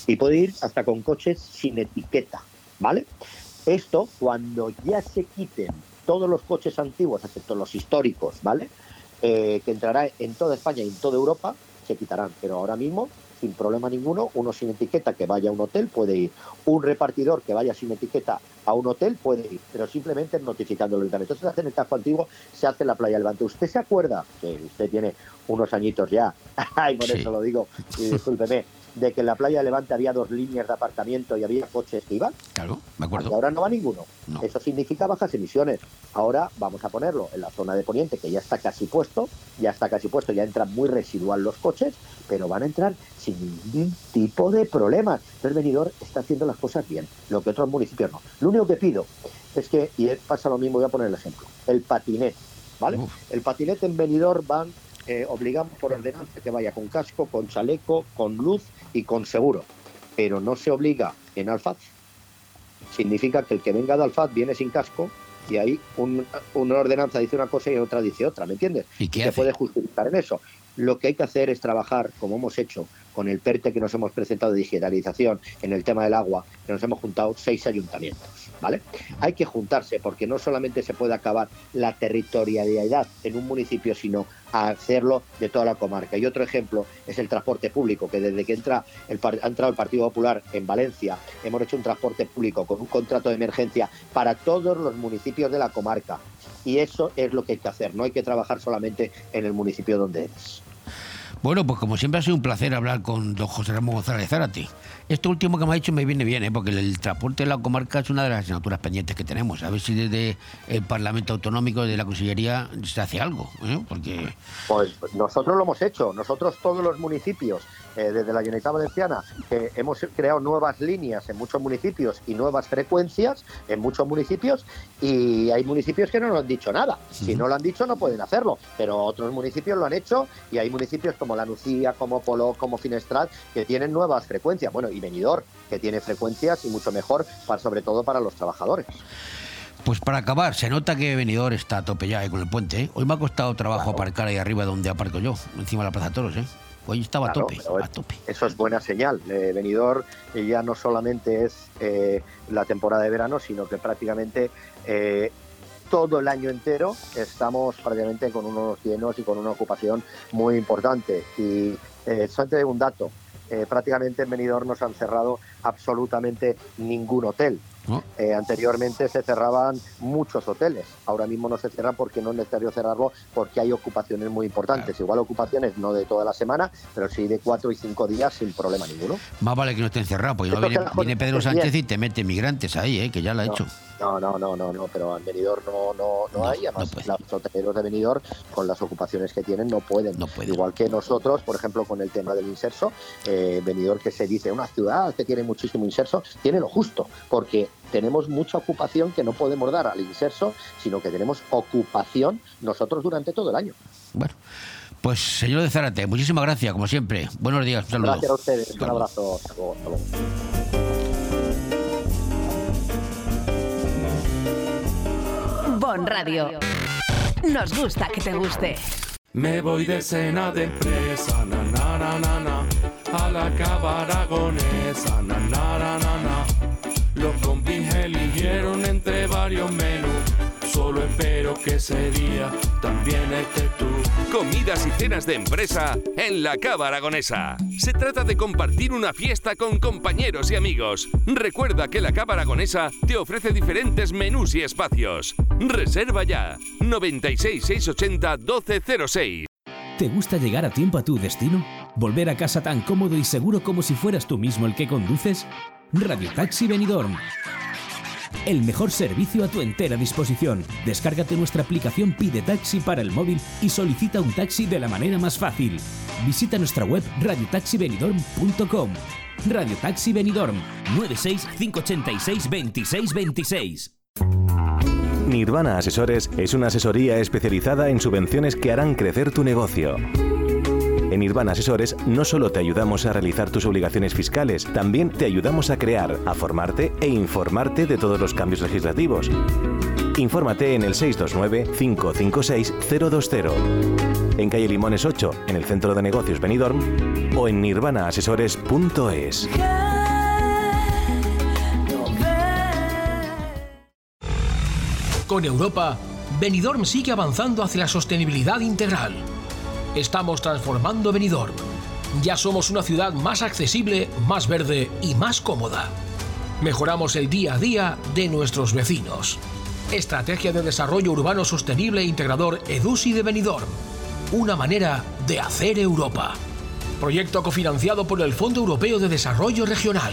Y puede ir hasta con coches sin etiqueta, ¿vale? Esto, cuando ya se quiten todos los coches antiguos, excepto los históricos, ¿vale? Eh, que entrará en toda España y en toda Europa, se quitarán. Pero ahora mismo, sin problema ninguno, uno sin etiqueta que vaya a un hotel puede ir. Un repartidor que vaya sin etiqueta a un hotel puede ir, pero simplemente notificándolo el Entonces se hace en el casco antiguo, se hace en la playa Levante. ¿Usted se acuerda? Que usted tiene unos añitos ya, y por Sí. eso lo digo, y discúlpeme, de que en la playa de Levante había dos líneas de aparcamiento y había coches que iban. Claro, me acuerdo. Y ahora no va ninguno. No. Eso significa bajas emisiones. Ahora vamos a ponerlo en la zona de Poniente, que ya está casi puesto, ya está casi puesto, ya entran muy residual los coches, pero van a entrar sin ningún tipo de problemas. Entonces Benidorm está haciendo las cosas bien, lo que otros municipios no. Lo único que pido es que, y pasa lo mismo, voy a poner el ejemplo, el patinete, ¿vale? El patinete en Benidorm van, eh, obligamos por ordenanza que vaya con casco, con chaleco, con luz y con seguro, pero no se obliga en Alfaz. Significa que el que venga de Alfaz viene sin casco y ahí un- una ordenanza dice una cosa y otra dice otra, ¿me entiendes? ¿Y qué se hace? puede justificar en eso. Lo que hay que hacer es trabajar, como hemos hecho con el PERTE que nos hemos presentado de digitalización en el tema del agua, que nos hemos juntado seis ayuntamientos, ¿vale? Hay que juntarse porque no solamente se puede acabar la territorialidad en un municipio, sino hacerlo de toda la comarca. Y otro ejemplo es el transporte público, que desde que entra el, ha entrado el Partido Popular en Valencia, hemos hecho un transporte público con un contrato de emergencia para todos los municipios de la comarca. Y eso es lo que hay que hacer, no hay que trabajar solamente en el municipio donde eres. Bueno, pues como siempre ha sido un placer hablar con don José Ramón González Zárate. Esto último que me ha dicho me viene bien, ¿eh? porque el transporte de la comarca es una de las asignaturas pendientes que tenemos. A ver si desde el Parlamento Autonómico, de la Consellería, se hace algo. ¿eh? Porque Pues nosotros lo hemos hecho, nosotros todos los municipios, eh, desde la Generalitat Valenciana, que hemos creado nuevas líneas en muchos municipios y nuevas frecuencias en muchos municipios, y hay municipios que no nos han dicho nada. Si no lo han dicho, no pueden hacerlo, pero otros municipios lo han hecho, y hay municipios como La Nucía, como Polo, como Finestrat, que tienen nuevas frecuencias. Bueno, y Benidorm, que tiene frecuencias y mucho mejor, para, sobre todo para los trabajadores. Pues para acabar, se nota que Benidorm está a tope ya eh, con el puente. ¿eh? Hoy me ha costado trabajo aparcar ahí arriba donde aparco yo, encima de la Plaza Toros. ¿eh? Hoy estaba Claro, a tope, pero a tope. Eso es buena señal. Benidorm eh, ya no solamente es eh, la temporada de verano, sino que prácticamente eh, todo el año entero estamos prácticamente con unos llenos y con una ocupación muy importante. Y solamente un dato. prácticamente en Benidorm no se han cerrado absolutamente ningún hotel. ¿No? Eh, anteriormente se cerraban muchos hoteles, ahora mismo no se cierran porque no es necesario cerrarlo porque hay ocupaciones muy importantes, igual ocupaciones no de toda la semana, pero sí de cuatro y cinco días sin problema ninguno. Más vale que no estén cerrados, porque no viene, la Pedro Jorge Sánchez y te mete migrantes ahí, ¿eh? que ya lo ha No. hecho. No, no, no, no, no, pero en Benidorm no, no, no, hay, además los hoteleros de Benidorm con las ocupaciones que tienen no pueden. Igual que nosotros, por ejemplo, con el tema del inserso, eh, Benidorm que se dice una ciudad que tiene muchísimo inserso, tiene lo justo, porque tenemos mucha ocupación que no podemos dar al inserso, sino que tenemos ocupación nosotros durante todo el año. Pues señor de Zárate, muchísimas gracias, como siempre. Buenos días, un saludo. Gracias a ustedes, un abrazo, hasta luego, hasta luego. Radio. Nos gusta que te guste. Me voy de cena de empresa, na na na, a la cava aragonesa, na na na na na. Los compis eligieron entre varios menús, solo espero que ese día también estés tú. Comidas y cenas de empresa en la Cava Aragonesa. Se trata de compartir una fiesta con compañeros y amigos. Recuerda que la Cava Aragonesa te ofrece diferentes menús y espacios. Reserva ya 96 680 1206. ¿Te gusta llegar a tiempo a tu destino? ¿Volver a casa tan cómodo y seguro como si fueras tú mismo el que conduces? Radio Taxi Benidorm. El mejor servicio a tu entera disposición. Descárgate nuestra aplicación Pide Taxi para el móvil y solicita un taxi de la manera más fácil. Visita nuestra web radiotaxibenidorm.com. Radio Taxi Benidorm 96 586 26 26. Nirvana Asesores es una asesoría especializada en subvenciones que harán crecer tu negocio. En Nirvana Asesores no solo te ayudamos a realizar tus obligaciones fiscales, también te ayudamos a crear, a formarte e informarte de todos los cambios legislativos. Infórmate en el 629-556-020, en calle Limones 8, en el Centro de Negocios Benidorm, o en nirvanaasesores.es. Con Europa, Benidorm sigue avanzando hacia la sostenibilidad integral. Estamos transformando Benidorm. Ya somos una ciudad más accesible, más verde y más cómoda. Mejoramos el día a día de nuestros vecinos. Estrategia de Desarrollo Urbano Sostenible e Integrador EDUSI de Benidorm. Una manera de hacer Europa. Proyecto cofinanciado por el Fondo Europeo de Desarrollo Regional.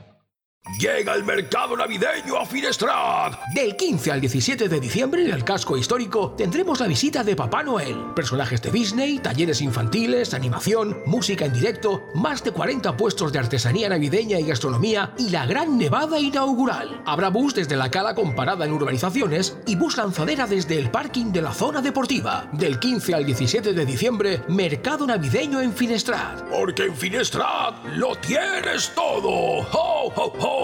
Llega el mercado navideño a Finestrat. Del 15 al 17 de diciembre en el casco histórico tendremos la visita de Papá Noel, personajes de Disney, talleres infantiles, animación, música en directo, más de 40 puestos de artesanía navideña y gastronomía y la gran nevada inaugural. Habrá bus desde la cala comparada en urbanizaciones y bus lanzadera desde el parking de la zona deportiva. Del 15 al 17 de diciembre, mercado navideño en Finestrat. Porque en Finestrat lo tienes todo. ¡Ho, ho, ho!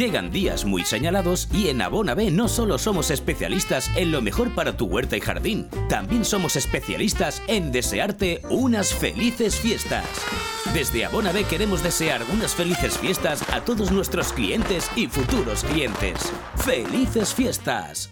Llegan días muy señalados y en Abona B no solo somos especialistas en lo mejor para tu huerta y jardín, también somos especialistas en desearte unas felices fiestas. Desde Abona B queremos desear unas felices fiestas a todos nuestros clientes y futuros clientes. ¡Felices fiestas!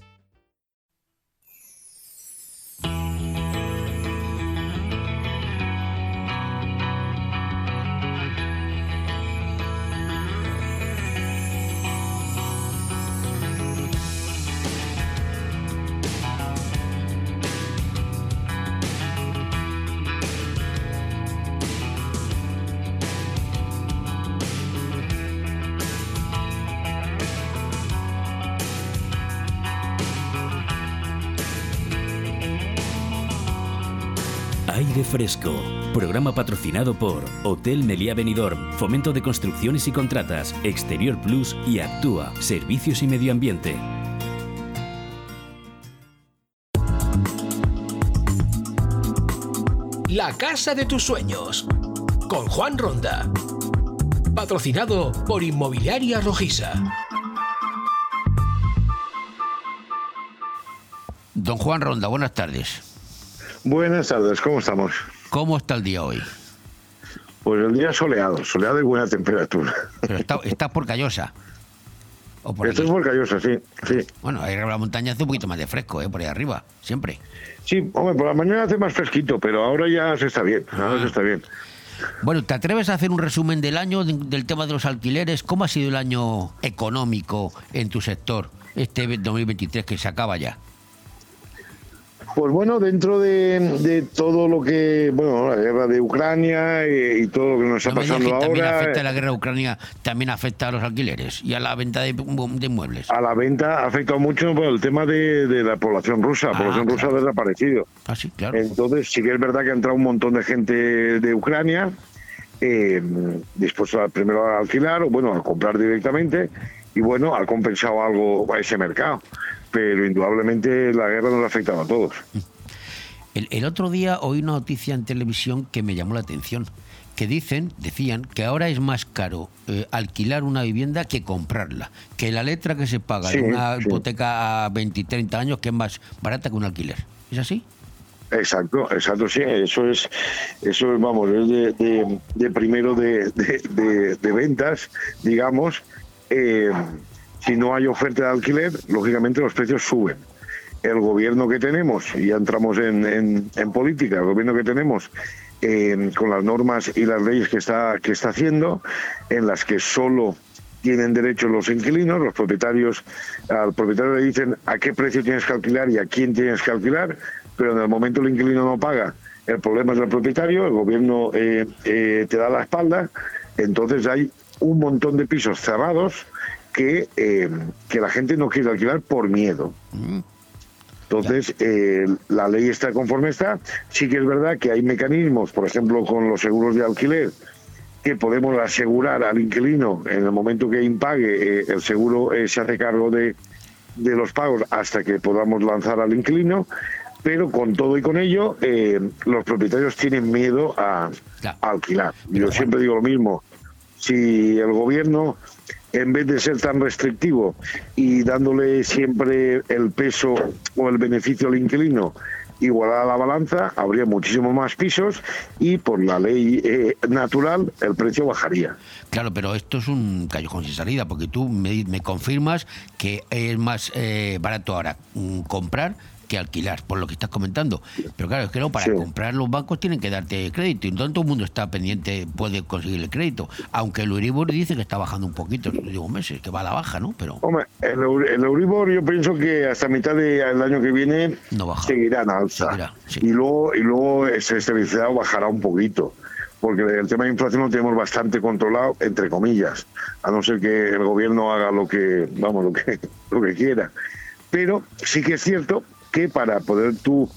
Fresco. Programa patrocinado por Hotel Meliá Benidorm, Fomento de Construcciones y Contratas, Exterior Plus y Actúa, Servicios y Medio Ambiente. La casa de tus sueños. Con Juan Ronda. Patrocinado por Inmobiliaria Rojiza. Don Juan Ronda, buenas tardes. Buenas tardes, ¿cómo estamos? ¿Cómo está el día hoy? Pues el día soleado, soleado y buena temperatura. Pero está, está por Callosa. O por Esto allí. es por Callosa, sí, sí. Bueno, ahí arriba la montaña hace un poquito más de fresco, ¿eh? Por ahí arriba, siempre. Sí, hombre, por la mañana hace más fresquito, pero ahora ya se está bien, ahora se está bien. Bueno, ¿te atreves a hacer un resumen del año, de- del tema de los alquileres? ¿Cómo ha sido el año económico en tu sector, este 2023 que se acaba ya? Pues bueno, dentro de, de todo lo que, bueno, la guerra de Ucrania y, y todo lo que nos está No pasando que también ahora, afecta la guerra de Ucrania, también afecta a los alquileres y a la venta de, de muebles. a la venta ha afectado mucho por el tema de, de la población rusa. La población rusa ha desaparecido. Ah, sí, claro. Entonces, sí que es verdad que ha entrado un montón de gente de Ucrania eh, dispuesto a, primero a alquilar o, bueno, a comprar directamente y, bueno, ha compensado algo a ese mercado. Pero, indudablemente, la guerra nos ha afectado a todos. El, el otro día oí una noticia en televisión que me llamó la atención, que dicen, decían, que ahora es más caro eh, alquilar una vivienda que comprarla, que la letra que se paga Sí, de una sí. hipoteca a 20 y 30 años que es más barata que un alquiler. ¿Es así? Exacto, exacto, sí, eso es, eso es, vamos, es de, de- de primero de, de- de- de ventas, digamos. Eh, si no hay oferta de alquiler, lógicamente los precios suben. El gobierno que tenemos, y ya entramos en, en- política, el gobierno que tenemos, eh, con las normas y las leyes que está, que está haciendo, en las que solo tienen derecho los inquilinos, los propietarios, al propietario le dicen a qué precio tienes que alquilar y a quién tienes que alquilar, pero en el momento el inquilino no paga, el problema es del propietario, el gobierno eh, eh, te da la espalda, entonces hay un montón de pisos cerrados que, eh, que la gente no quiere alquilar por miedo. Entonces, eh, la ley está conforme está. Sí que es verdad que hay mecanismos, por ejemplo, con los seguros de alquiler, que podemos asegurar al inquilino en el momento que impague, eh, el seguro eh, se hace cargo de, de los pagos hasta que podamos lanzar al inquilino. Pero con todo y con ello, los propietarios tienen miedo a, a alquilar. Yo siempre digo lo mismo. Si el gobierno en vez de ser tan restrictivo y dándole siempre el peso o el beneficio al inquilino, igualar a la balanza, habría muchísimo más pisos y por la ley eh, natural el precio bajaría. Claro, pero esto es un callejón sin salida, porque tú me, me confirmas que es más eh, barato ahora mm, comprar que alquilar, por lo que estás comentando. Pero claro, es que no, para Sí. comprar los bancos tienen que darte crédito, y no todo el mundo está pendiente, puede conseguir el crédito. Aunque el Euribor dice que está bajando un poquito últimos meses, que va a la baja, ¿no? Pero Hombre, el, el Euribor yo pienso que hasta mitad del año que viene seguirá en alza. Y luego, y luego se estabilizará o bajará un poquito. Porque el tema de inflación lo tenemos bastante controlado, entre comillas, a no ser que el gobierno haga lo que, vamos, lo que, lo que quiera. Pero sí que es cierto que para poder tú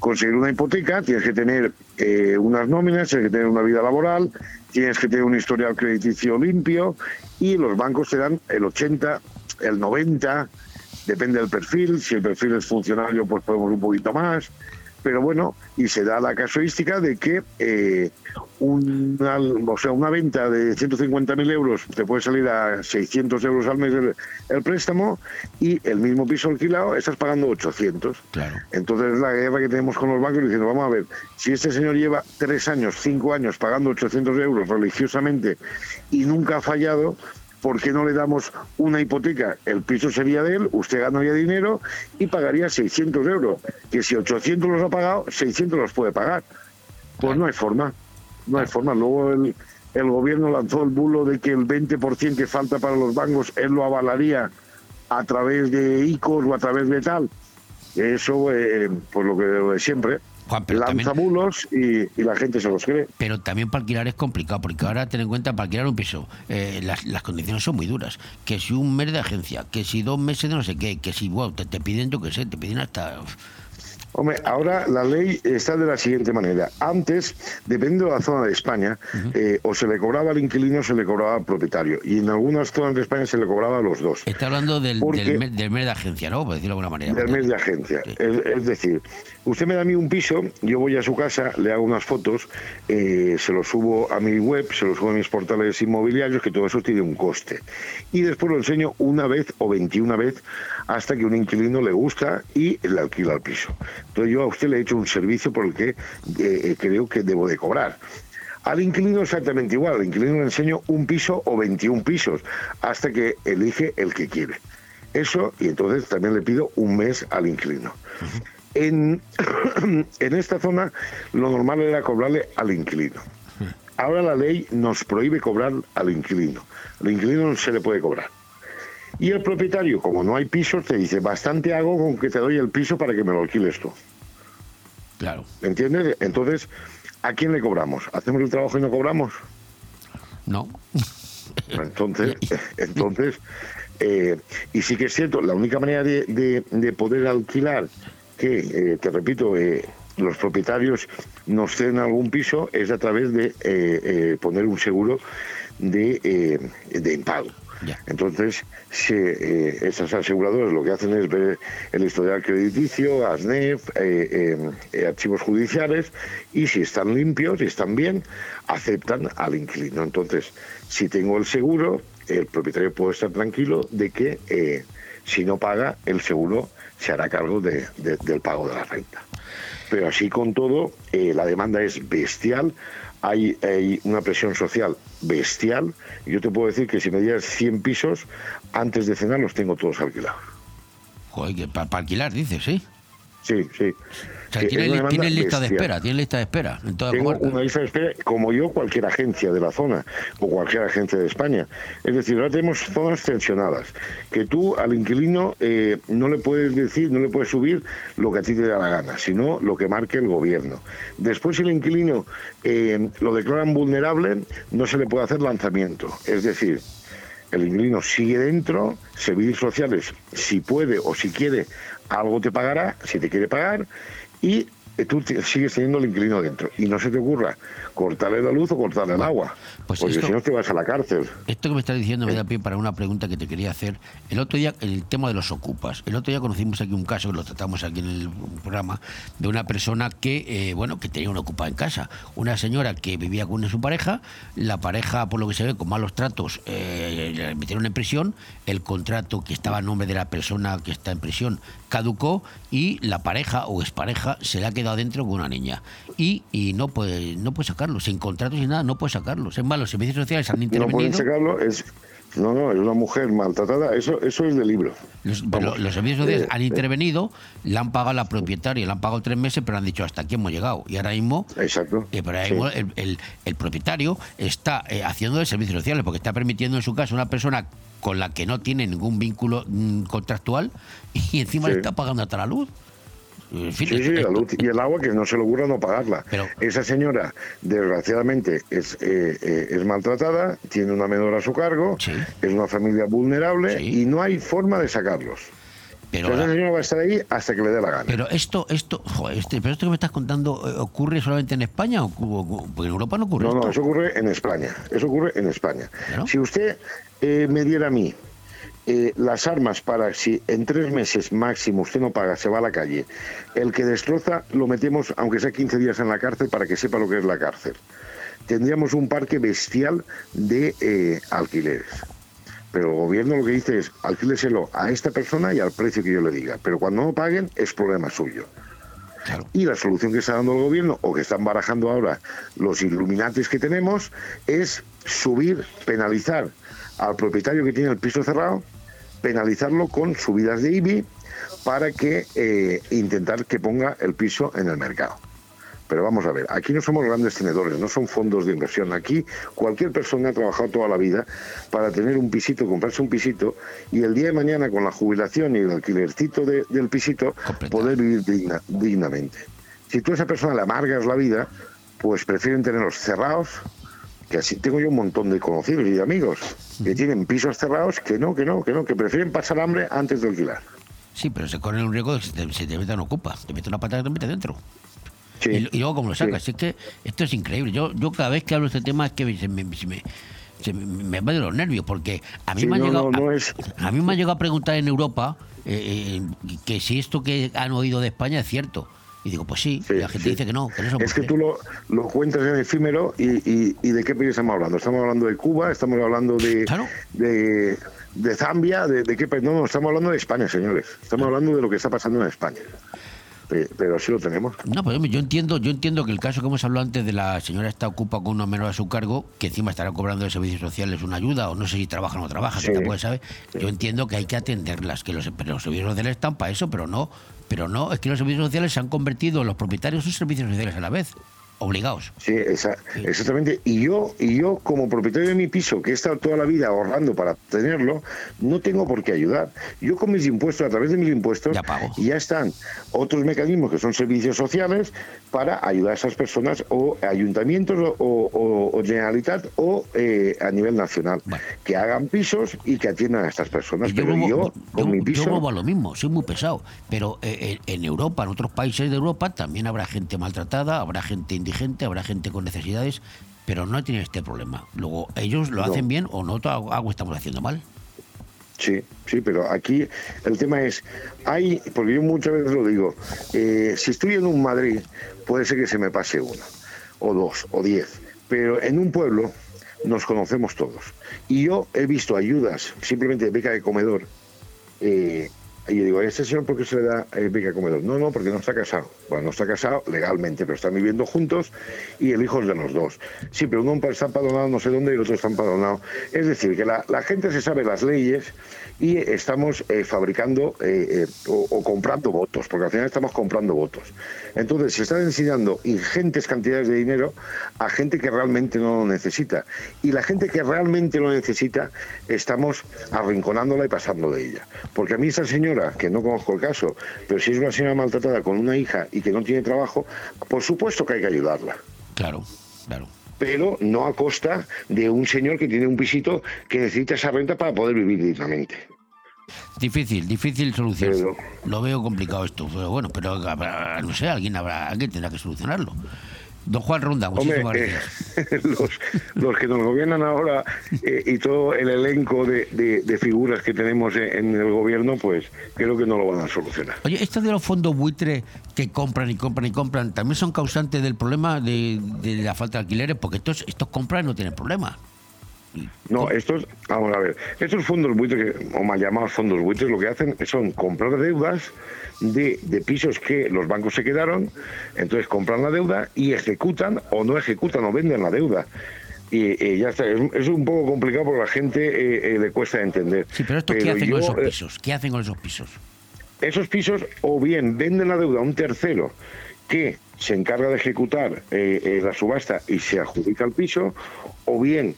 conseguir una hipoteca tienes que tener eh, unas nóminas, tienes que tener una vida laboral, tienes que tener un historial crediticio limpio y los bancos te dan el 80, el 90, depende del perfil, si el perfil es funcionario pues podemos un poquito más, pero bueno, y se da la casuística de que eh, una, o sea, una venta de 150.000 euros te puede salir a 600 euros al mes el, el préstamo y el mismo piso alquilado estás pagando 800. Claro. Entonces la guerra que tenemos con los bancos diciendo, vamos a ver, si este señor lleva tres años, cinco años pagando 800 euros religiosamente y nunca ha fallado, ¿por qué no le damos una hipoteca? El piso sería de él, usted ganaría dinero y pagaría 600 euros. Que si 800 los ha pagado, 600 los puede pagar. Pues no hay forma, no hay forma. Luego el, el gobierno lanzó el bulo de que el 20% que falta para los bancos, él lo avalaría a través de ICOs o a través de tal. Eso, eh, pues lo que lo de siempre. Lanza bulos y, y la gente se los cree. Pero también para alquilar es complicado, porque ahora ten en cuenta, para alquilar un piso, eh, las, las condiciones son muy duras. Que si un mes de agencia, que si dos meses de no sé qué, que si, wow, te, te piden, yo qué sé, te piden hasta... Hombre, ahora la ley está de la siguiente manera. Antes, dependiendo de la zona de España, eh, o se le cobraba al inquilino o se le cobraba al propietario. Y en algunas zonas de España se le cobraba a los dos. Está hablando del, mes, del mes de agencia, ¿no? Por decirlo de alguna manera. Del mes de agencia. Es, es decir, usted me da a mí un piso, yo voy a su casa, le hago unas fotos, eh, se lo subo a mi web, se lo subo a mis portales inmobiliarios, que todo eso tiene un coste. Y después lo enseño una vez o 21 vez hasta que un inquilino le gusta y le alquila el piso. Entonces yo a usted le he hecho un servicio por el que eh, creo que debo de cobrar. Al inquilino exactamente igual, al inquilino le enseño un piso o 21 pisos hasta que elige el que quiere. Eso, y entonces también le pido un mes al inquilino. En, en esta zona lo normal era cobrarle al inquilino. Ahora la ley nos prohíbe cobrar al inquilino. Al inquilino no se le puede cobrar. Y el propietario, como no hay pisos, te dice, bastante hago con que te doy el piso para que me lo alquiles tú. Claro. ¿Entiendes? Entonces, ¿a quién le cobramos? ¿Hacemos el trabajo y no cobramos? No. Entonces, entonces eh, y sí que es cierto, la única manera de, de- de poder alquilar, que eh, te repito, eh, los propietarios nos ceden algún piso, es a través de eh, eh, poner un seguro de, de impago. Entonces, se, eh, esas aseguradoras lo que hacen es ver el historial crediticio, ASNEF, eh, eh, eh, archivos judiciales, y si están limpios y están bien, aceptan al inquilino. Entonces, si tengo el seguro, el propietario puede estar tranquilo de que eh, si no paga, el seguro se hará cargo de- de- del pago de la renta. Pero así con todo, la demanda es bestial, hay, hay una presión social bestial. Yo te puedo decir que si me dieras 100 pisos, antes de cenar los tengo todos alquilados. Joder, que para alquilar, dices, ¿sí? sí, sí. Sea, Que tiene, lista de espera, tiene lista de espera en toda Tengo una lista de espera, como yo, cualquier agencia de la zona o cualquier agencia de España. Es decir, ahora tenemos zonas tensionadas, que tú al inquilino eh, no le puedes decir, no le puedes subir lo que a ti te da la gana, sino lo que marque el gobierno. Después, si el inquilino eh, lo declaran vulnerable, no se le puede hacer lanzamiento. Es decir, el inquilino sigue dentro, servicios sociales, si puede o si quiere, algo te pagará, si te quiere pagar, y eh, tú te- sigues teniendo el inquilino dentro. Y no se te ocurra cortarle la luz o cortarle el agua, pues porque si no te vas a la cárcel. Esto que me estás diciendo me da pie para una pregunta que te quería hacer. El otro día, el tema de los ocupas. El otro día conocimos aquí un caso, que lo tratamos aquí en el programa, de una persona que, eh, bueno, que tenía un ocupa en casa. Una señora que vivía con su pareja, la pareja, por lo que se ve, con malos tratos, eh, le metieron en prisión, el contrato que estaba a nombre de la persona que está en prisión caducó y la pareja o expareja se le ha quedado dentro con una niña. Y, y no puede no puede sacarlo, sin contrato, sin nada, no puede sacarlo. Es más, los servicios sociales han No intervenido. pueden sacarlo, es... No, no, es una mujer maltratada, eso, eso es de libro. Los, pero los servicios sociales eh, han eh. intervenido, le han pagado a la propietaria, le han pagado tres meses, pero han dicho hasta aquí hemos llegado. Y ahora mismo, Exacto. eh, pero ahora Sí. mismo el, el- el propietario está eh, haciendo de servicios sociales, porque está permitiendo en su caso una persona con la que no tiene ningún vínculo mm, contractual y encima le está pagando hasta la luz. En fin, Sí, sí, la luz y el agua que no se le ocurra no pagarla. Esa señora, desgraciadamente, es, eh, eh, es maltratada, tiene una menor a su cargo, es una familia vulnerable y no hay forma de sacarlos. Pero ahora- señora va a estar ahí hasta que le dé la gana. Pero esto, esto, joder, este, pero esto que me estás contando, eh, ¿ocurre solamente en España o porque en Europa no ocurre No, no, eso ocurre en España. Eso ocurre en España. Si usted eh, me diera a mí eh, las armas para si en tres meses máximo usted no paga, se va a la calle, el que destroza lo metemos, aunque sea 15 días en la cárcel, para que sepa lo que es la cárcel. Tendríamos un parque bestial de eh, alquileres. Pero el gobierno lo que dice es alquíleselo a esta persona y al precio que yo le diga. Pero cuando no paguen es problema suyo. Y la solución que está dando el gobierno, o que están barajando ahora los iluminantes que tenemos, es subir, penalizar al propietario que tiene el piso cerrado, penalizarlo con subidas de IBI para que eh, intentar que ponga el piso en el mercado. Pero vamos a ver, aquí no somos grandes tenedores, no son fondos de inversión. Aquí cualquier persona ha trabajado toda la vida para tener un pisito, comprarse un pisito y el día de mañana con la jubilación y el alquilercito de- del pisito poder vivir digna- dignamente. Si tú a esa persona le amargas la vida, pues prefieren tenerlos cerrados, que así tengo yo un montón de conocidos y de amigos que tienen pisos cerrados que no, que no, que no, que prefieren pasar hambre antes de alquilar. Sí, pero se corre un riesgo de que se te, se te meta en ocupa, te mete una patada y te mete dentro. Sí. Y, y luego, ¿cómo lo sacas? Sí. Es que esto es increíble. Yo, yo cada vez que hablo de este tema es que se me, se me, me, me va de los nervios, porque a mí, Sí, me, han no, llegado, no, no a, es- a mí me han llegado a preguntar en Europa eh, eh, que si esto que han oído de España es cierto. Y digo, pues sí, y la gente sí. dice que no, que no Es que tú lo, lo cuentas en efímero y, y, y de qué país estamos hablando. Estamos hablando de Cuba, estamos hablando de, de, de Zambia, de, de qué país. No, no, estamos hablando de España, señores. Estamos hablando de lo que está pasando en España. Pe- Pero sí lo tenemos. No, hombre, yo entiendo, yo entiendo que el caso que hemos hablado antes de la señora está ocupa con uno menor a su cargo, que encima estará cobrando de servicios sociales una ayuda, o no sé si trabaja o no trabaja, que Sí. tampoco se sabe. Yo entiendo que hay que atenderlas, que los, pero los servicios sociales están para eso, pero no, pero no, es que los servicios sociales se han convertido los propietarios en servicios sociales a la vez, obligados. Sí, esa- exactamente. Y yo, y yo, como propietario de mi piso, que he estado toda la vida ahorrando para tenerlo, no tengo por qué ayudar. Yo con mis impuestos, a través de mis impuestos, y ya están otros mecanismos que son servicios sociales para ayudar a esas personas o ayuntamientos o, o- o Generalitat o eh, a nivel nacional que hagan pisos y que atiendan a estas personas. Yo Pero yo, yo- con mi yo piso, vuelvo a lo mismo, soy muy pesado. Pero eh, en en Europa, en otros países de Europa, también habrá gente maltratada, habrá gente indigente, habrá gente con necesidades, pero no tienen este problema. Luego, ellos lo No. hacen bien o nosotros algo estamos haciendo mal. Sí, sí, pero aquí el tema es, hay, porque yo muchas veces lo digo, eh, si estoy en un Madrid, puede ser que se me pase uno, o dos, o diez, pero en un pueblo nos conocemos todos. Y yo he visto ayudas, simplemente de beca de comedor, eh, Y yo digo, ¿a este señor por qué se le da eh, beca comedor? No, no, porque no está casado. Bueno, no está casado legalmente, pero están viviendo juntos y el hijo es de los dos. Sí, pero uno está empadronado no sé dónde y el otro está empadronado. Es decir, que la, gente se sabe las leyes y estamos eh, fabricando eh, eh, o, comprando votos, porque al final estamos comprando votos. Entonces, se están enseñando ingentes cantidades de dinero a gente que realmente no lo necesita. Y la gente que realmente lo necesita, estamos arrinconándola y pasando de ella. Porque a mí esa señora, que no conozco el caso, pero si es una señora maltratada con una hija y que no tiene trabajo, por supuesto que hay que ayudarla. Claro, claro. Pero no a costa de un señor que tiene un pisito que necesita esa renta para poder vivir dignamente. Difícil, difícil solución. Lo veo complicado esto, pero bueno, pero no sé, alguien habrá, alguien tendrá que solucionarlo. Don Juan Ronda, Hombre, muchísimas eh, gracias. los, los que nos gobiernan ahora eh, y todo el elenco de, de- de figuras que tenemos en, en el gobierno, pues creo que no lo van a solucionar. Oye, estos de los fondos buitre que compran y compran y compran, también son causantes del problema de, de la falta de alquileres, porque estos, estos compran y no tienen problema. No, estos, vamos a ver, estos fondos buitres, o mal llamados fondos buitres, lo que hacen son comprar deudas de, de pisos que los bancos se quedaron, entonces compran la deuda y ejecutan o no ejecutan o venden la deuda. Y ya está, es, es un poco complicado porque a la gente eh, eh, le cuesta entender. Sí, pero ¿estos qué hacen con esos eh, pisos? ¿Qué hacen con esos pisos? esos pisos o bien venden la deuda a un tercero que se encarga de ejecutar eh, eh, la subasta y se adjudica el piso, o bien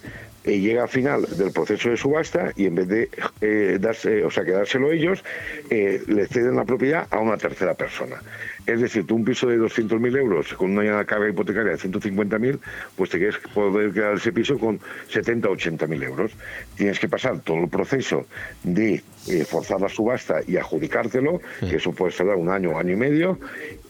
eh, llega al final del proceso de subasta y en vez de eh, darse, o sea, quedárselo ellos, eh, le ceden la propiedad a una tercera persona. Es decir, tú un piso de 200.000 euros con una carga hipotecaria de 150.000, pues te quieres poder quedar ese piso con 70 o 80.000 euros. Tienes que pasar todo el proceso de eh, forzar la subasta y adjudicártelo, que eso puede tardar un año o año y medio,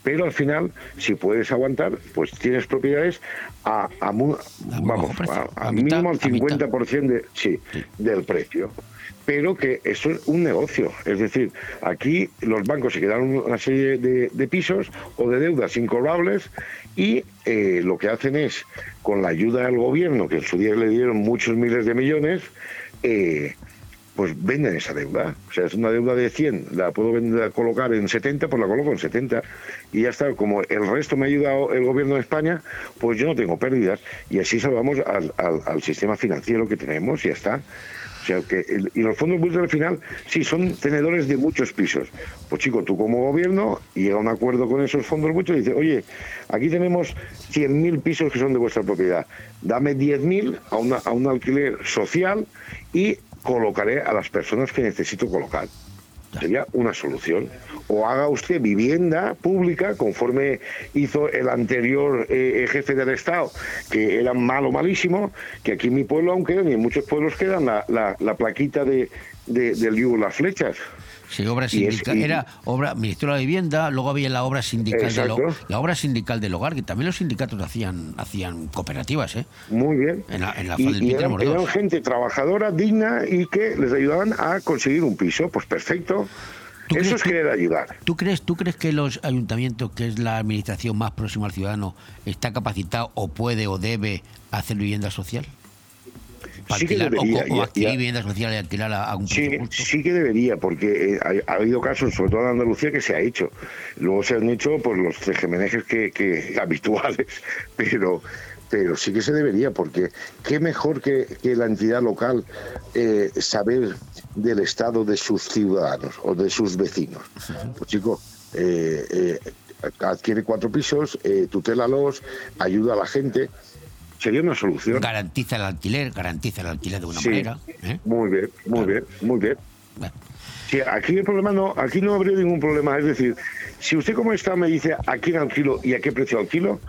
pero al final, si puedes aguantar, pues tienes propiedades a, a mu- vamos, a, a mínimo al 50% de, sí, del precio. Pero que eso es un negocio. Es decir, aquí los bancos se quedaron una serie de, de pisos o de deudas incobrables y eh, lo que hacen es, con la ayuda del gobierno, que en su día le dieron muchos miles de millones, eh, pues venden esa deuda. O sea, es una deuda de 100, la puedo colocar en 70, pues la coloco en 70. Y ya está, como el resto me ha ayudado el gobierno de España, pues yo no tengo pérdidas. Y así salvamos al, al- sistema financiero que tenemos y ya está. O sea, que y los fondos buitres al final, sí, son tenedores de muchos pisos. Pues chico, tú como gobierno llega a un acuerdo con esos fondos buitres y dice, oye, aquí tenemos 100.000 pisos que son de vuestra propiedad. Dame 10.000 a, una- a un alquiler social y colocaré a las personas que necesito colocar. Sería una solución. O haga usted vivienda pública conforme hizo el anterior eh, jefe del Estado, que era malo, malísimo, que aquí en mi pueblo aún quedan y en muchos pueblos quedan la, la- la plaquita de, de- del yugo, las flechas. Sí, obra Y es- sindical. y- Era obra Ministerio de la Vivienda, luego había la obra sindical Exacto. la obra sindical del hogar, que también los sindicatos hacían hacían cooperativas, ¿eh? Muy bien. En la, en la Y, y eran, eran gente trabajadora, digna y que les ayudaban a conseguir un piso. Pues perfecto. Eso es querer ayudar. ¿Tú crees, ¿Tú crees que los ayuntamientos, que es la administración más próxima al ciudadano, está capacitado o puede o debe hacer vivienda social? Para Sí que alquilar, o- debería, o, y- adquirir y- vivienda social y alquilar a, a un Sí, sí que debería, porque eh, ha, ha habido casos, sobre todo en Andalucía, que se ha hecho. Luego se han hecho pues los tejemenejes que, que habituales, pero pero sí que se debería, porque qué mejor que, que la entidad local eh, saber del estado de sus ciudadanos o de sus vecinos. Pues chico, eh, eh, adquiere cuatro pisos, tutélalos, ayuda a la gente. Sería una solución. Garantiza el alquiler, garantiza el alquiler de una Sí. manera. ¿eh? Muy bien, muy bien, muy bien. Sí, aquí el problema no, aquí no habría ningún problema. Es decir, si usted como está me dice a quién alquilo y a qué precio alquilo,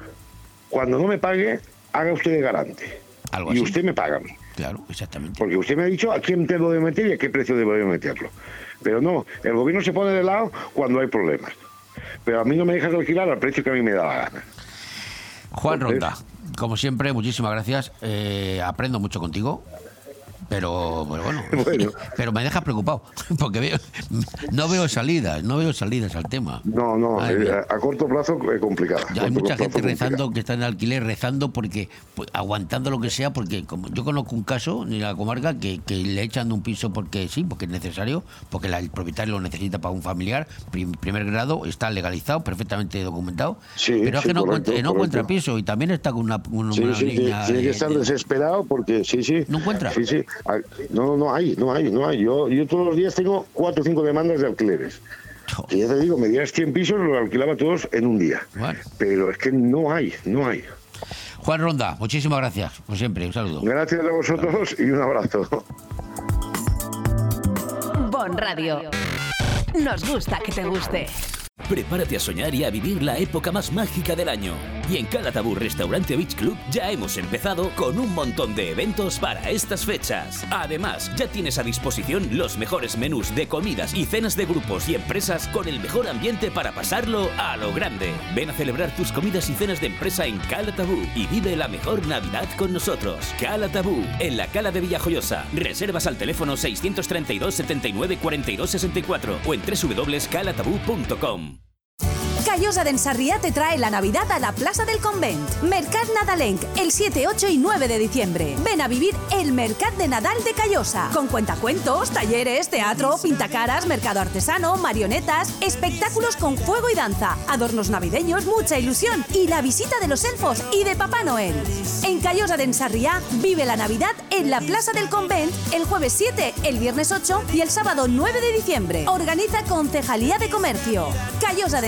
cuando no me pague, haga usted de garante. Algo y así. usted me paga a mí. Claro, exactamente. Porque usted me ha dicho a quién te lo debe meter y a qué precio debo de meterlo. Pero no, el gobierno se pone de lado cuando hay problemas. Pero a mí no me dejas alquilar al precio que a mí me da la gana. Juan Ronda, como siempre, muchísimas gracias. Eh, aprendo mucho contigo. Pero, pero bueno, pero me deja preocupado, porque veo, no veo salidas, no veo salidas al tema. No, no, Ay, eh, a, a corto plazo es complicado. Ya hay mucha gente complicado. rezando que está en alquiler, rezando porque, pues, aguantando lo que sea, porque como yo conozco un caso en la comarca que, que le echan de un piso porque sí, porque es necesario, porque la- el propietario lo necesita para un familiar, prim- primer grado, está legalizado, perfectamente documentado, Sí, pero es sí, que no, correcto, encuentra, no encuentra piso y también está con una, una, Sí, una sí, tiene, niña tiene que estar de- desesperado porque sí, sí. ¿No encuentra? Sí, sí. Ah, No, no hay, no hay, no hay. Yo, yo todos los días tengo cuatro o cinco demandas de alquileres. Y ya te digo, me dieras 100 pisos, los alquilaba todos en un día. Pero es que no hay, no hay. Juan Ronda, muchísimas gracias, como siempre, un saludo. Gracias a vosotros y un abrazo. Bon Radio. Nos gusta que te guste. Prepárate a soñar y a vivir la época más mágica del año. Y en Calatabú Restaurante Beach Club ya hemos empezado con un montón de eventos para estas fechas. Además, ya tienes a disposición los mejores menús de comidas y cenas de grupos y empresas con el mejor ambiente para pasarlo a lo grande. Ven a celebrar tus comidas y cenas de empresa en Calatabú y vive la mejor Navidad con nosotros. Calatabú, en la Cala de Villajoyosa. Reservas al teléfono 632 79 42 64 o en www.calatabú.com. Callosa de Ensarriá te trae la Navidad a la Plaza del Convent. Mercat Nadalenc, el 7, 8 y 9 de diciembre. Ven a vivir el Mercat de Nadal de Callosa. Con cuentacuentos, talleres, teatro, pintacaras, mercado artesano, marionetas, espectáculos con fuego y danza, adornos navideños, mucha ilusión y la visita de los elfos y de Papá Noel. En Callosa de Ensarriá vive la Navidad en la Plaza del Convent el jueves 7, el viernes 8 y el sábado 9 de diciembre. Organiza Concejalía de Comercio. Callosa de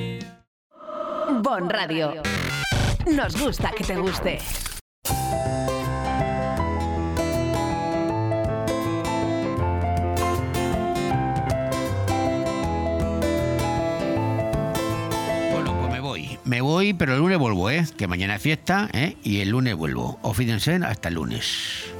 Bon Radio. Nos gusta que te guste. Bueno, pues me voy. Me voy, pero el lunes vuelvo, ¿eh? Que mañana es fiesta, ¿eh? Y el lunes vuelvo. Ofídense hasta el lunes.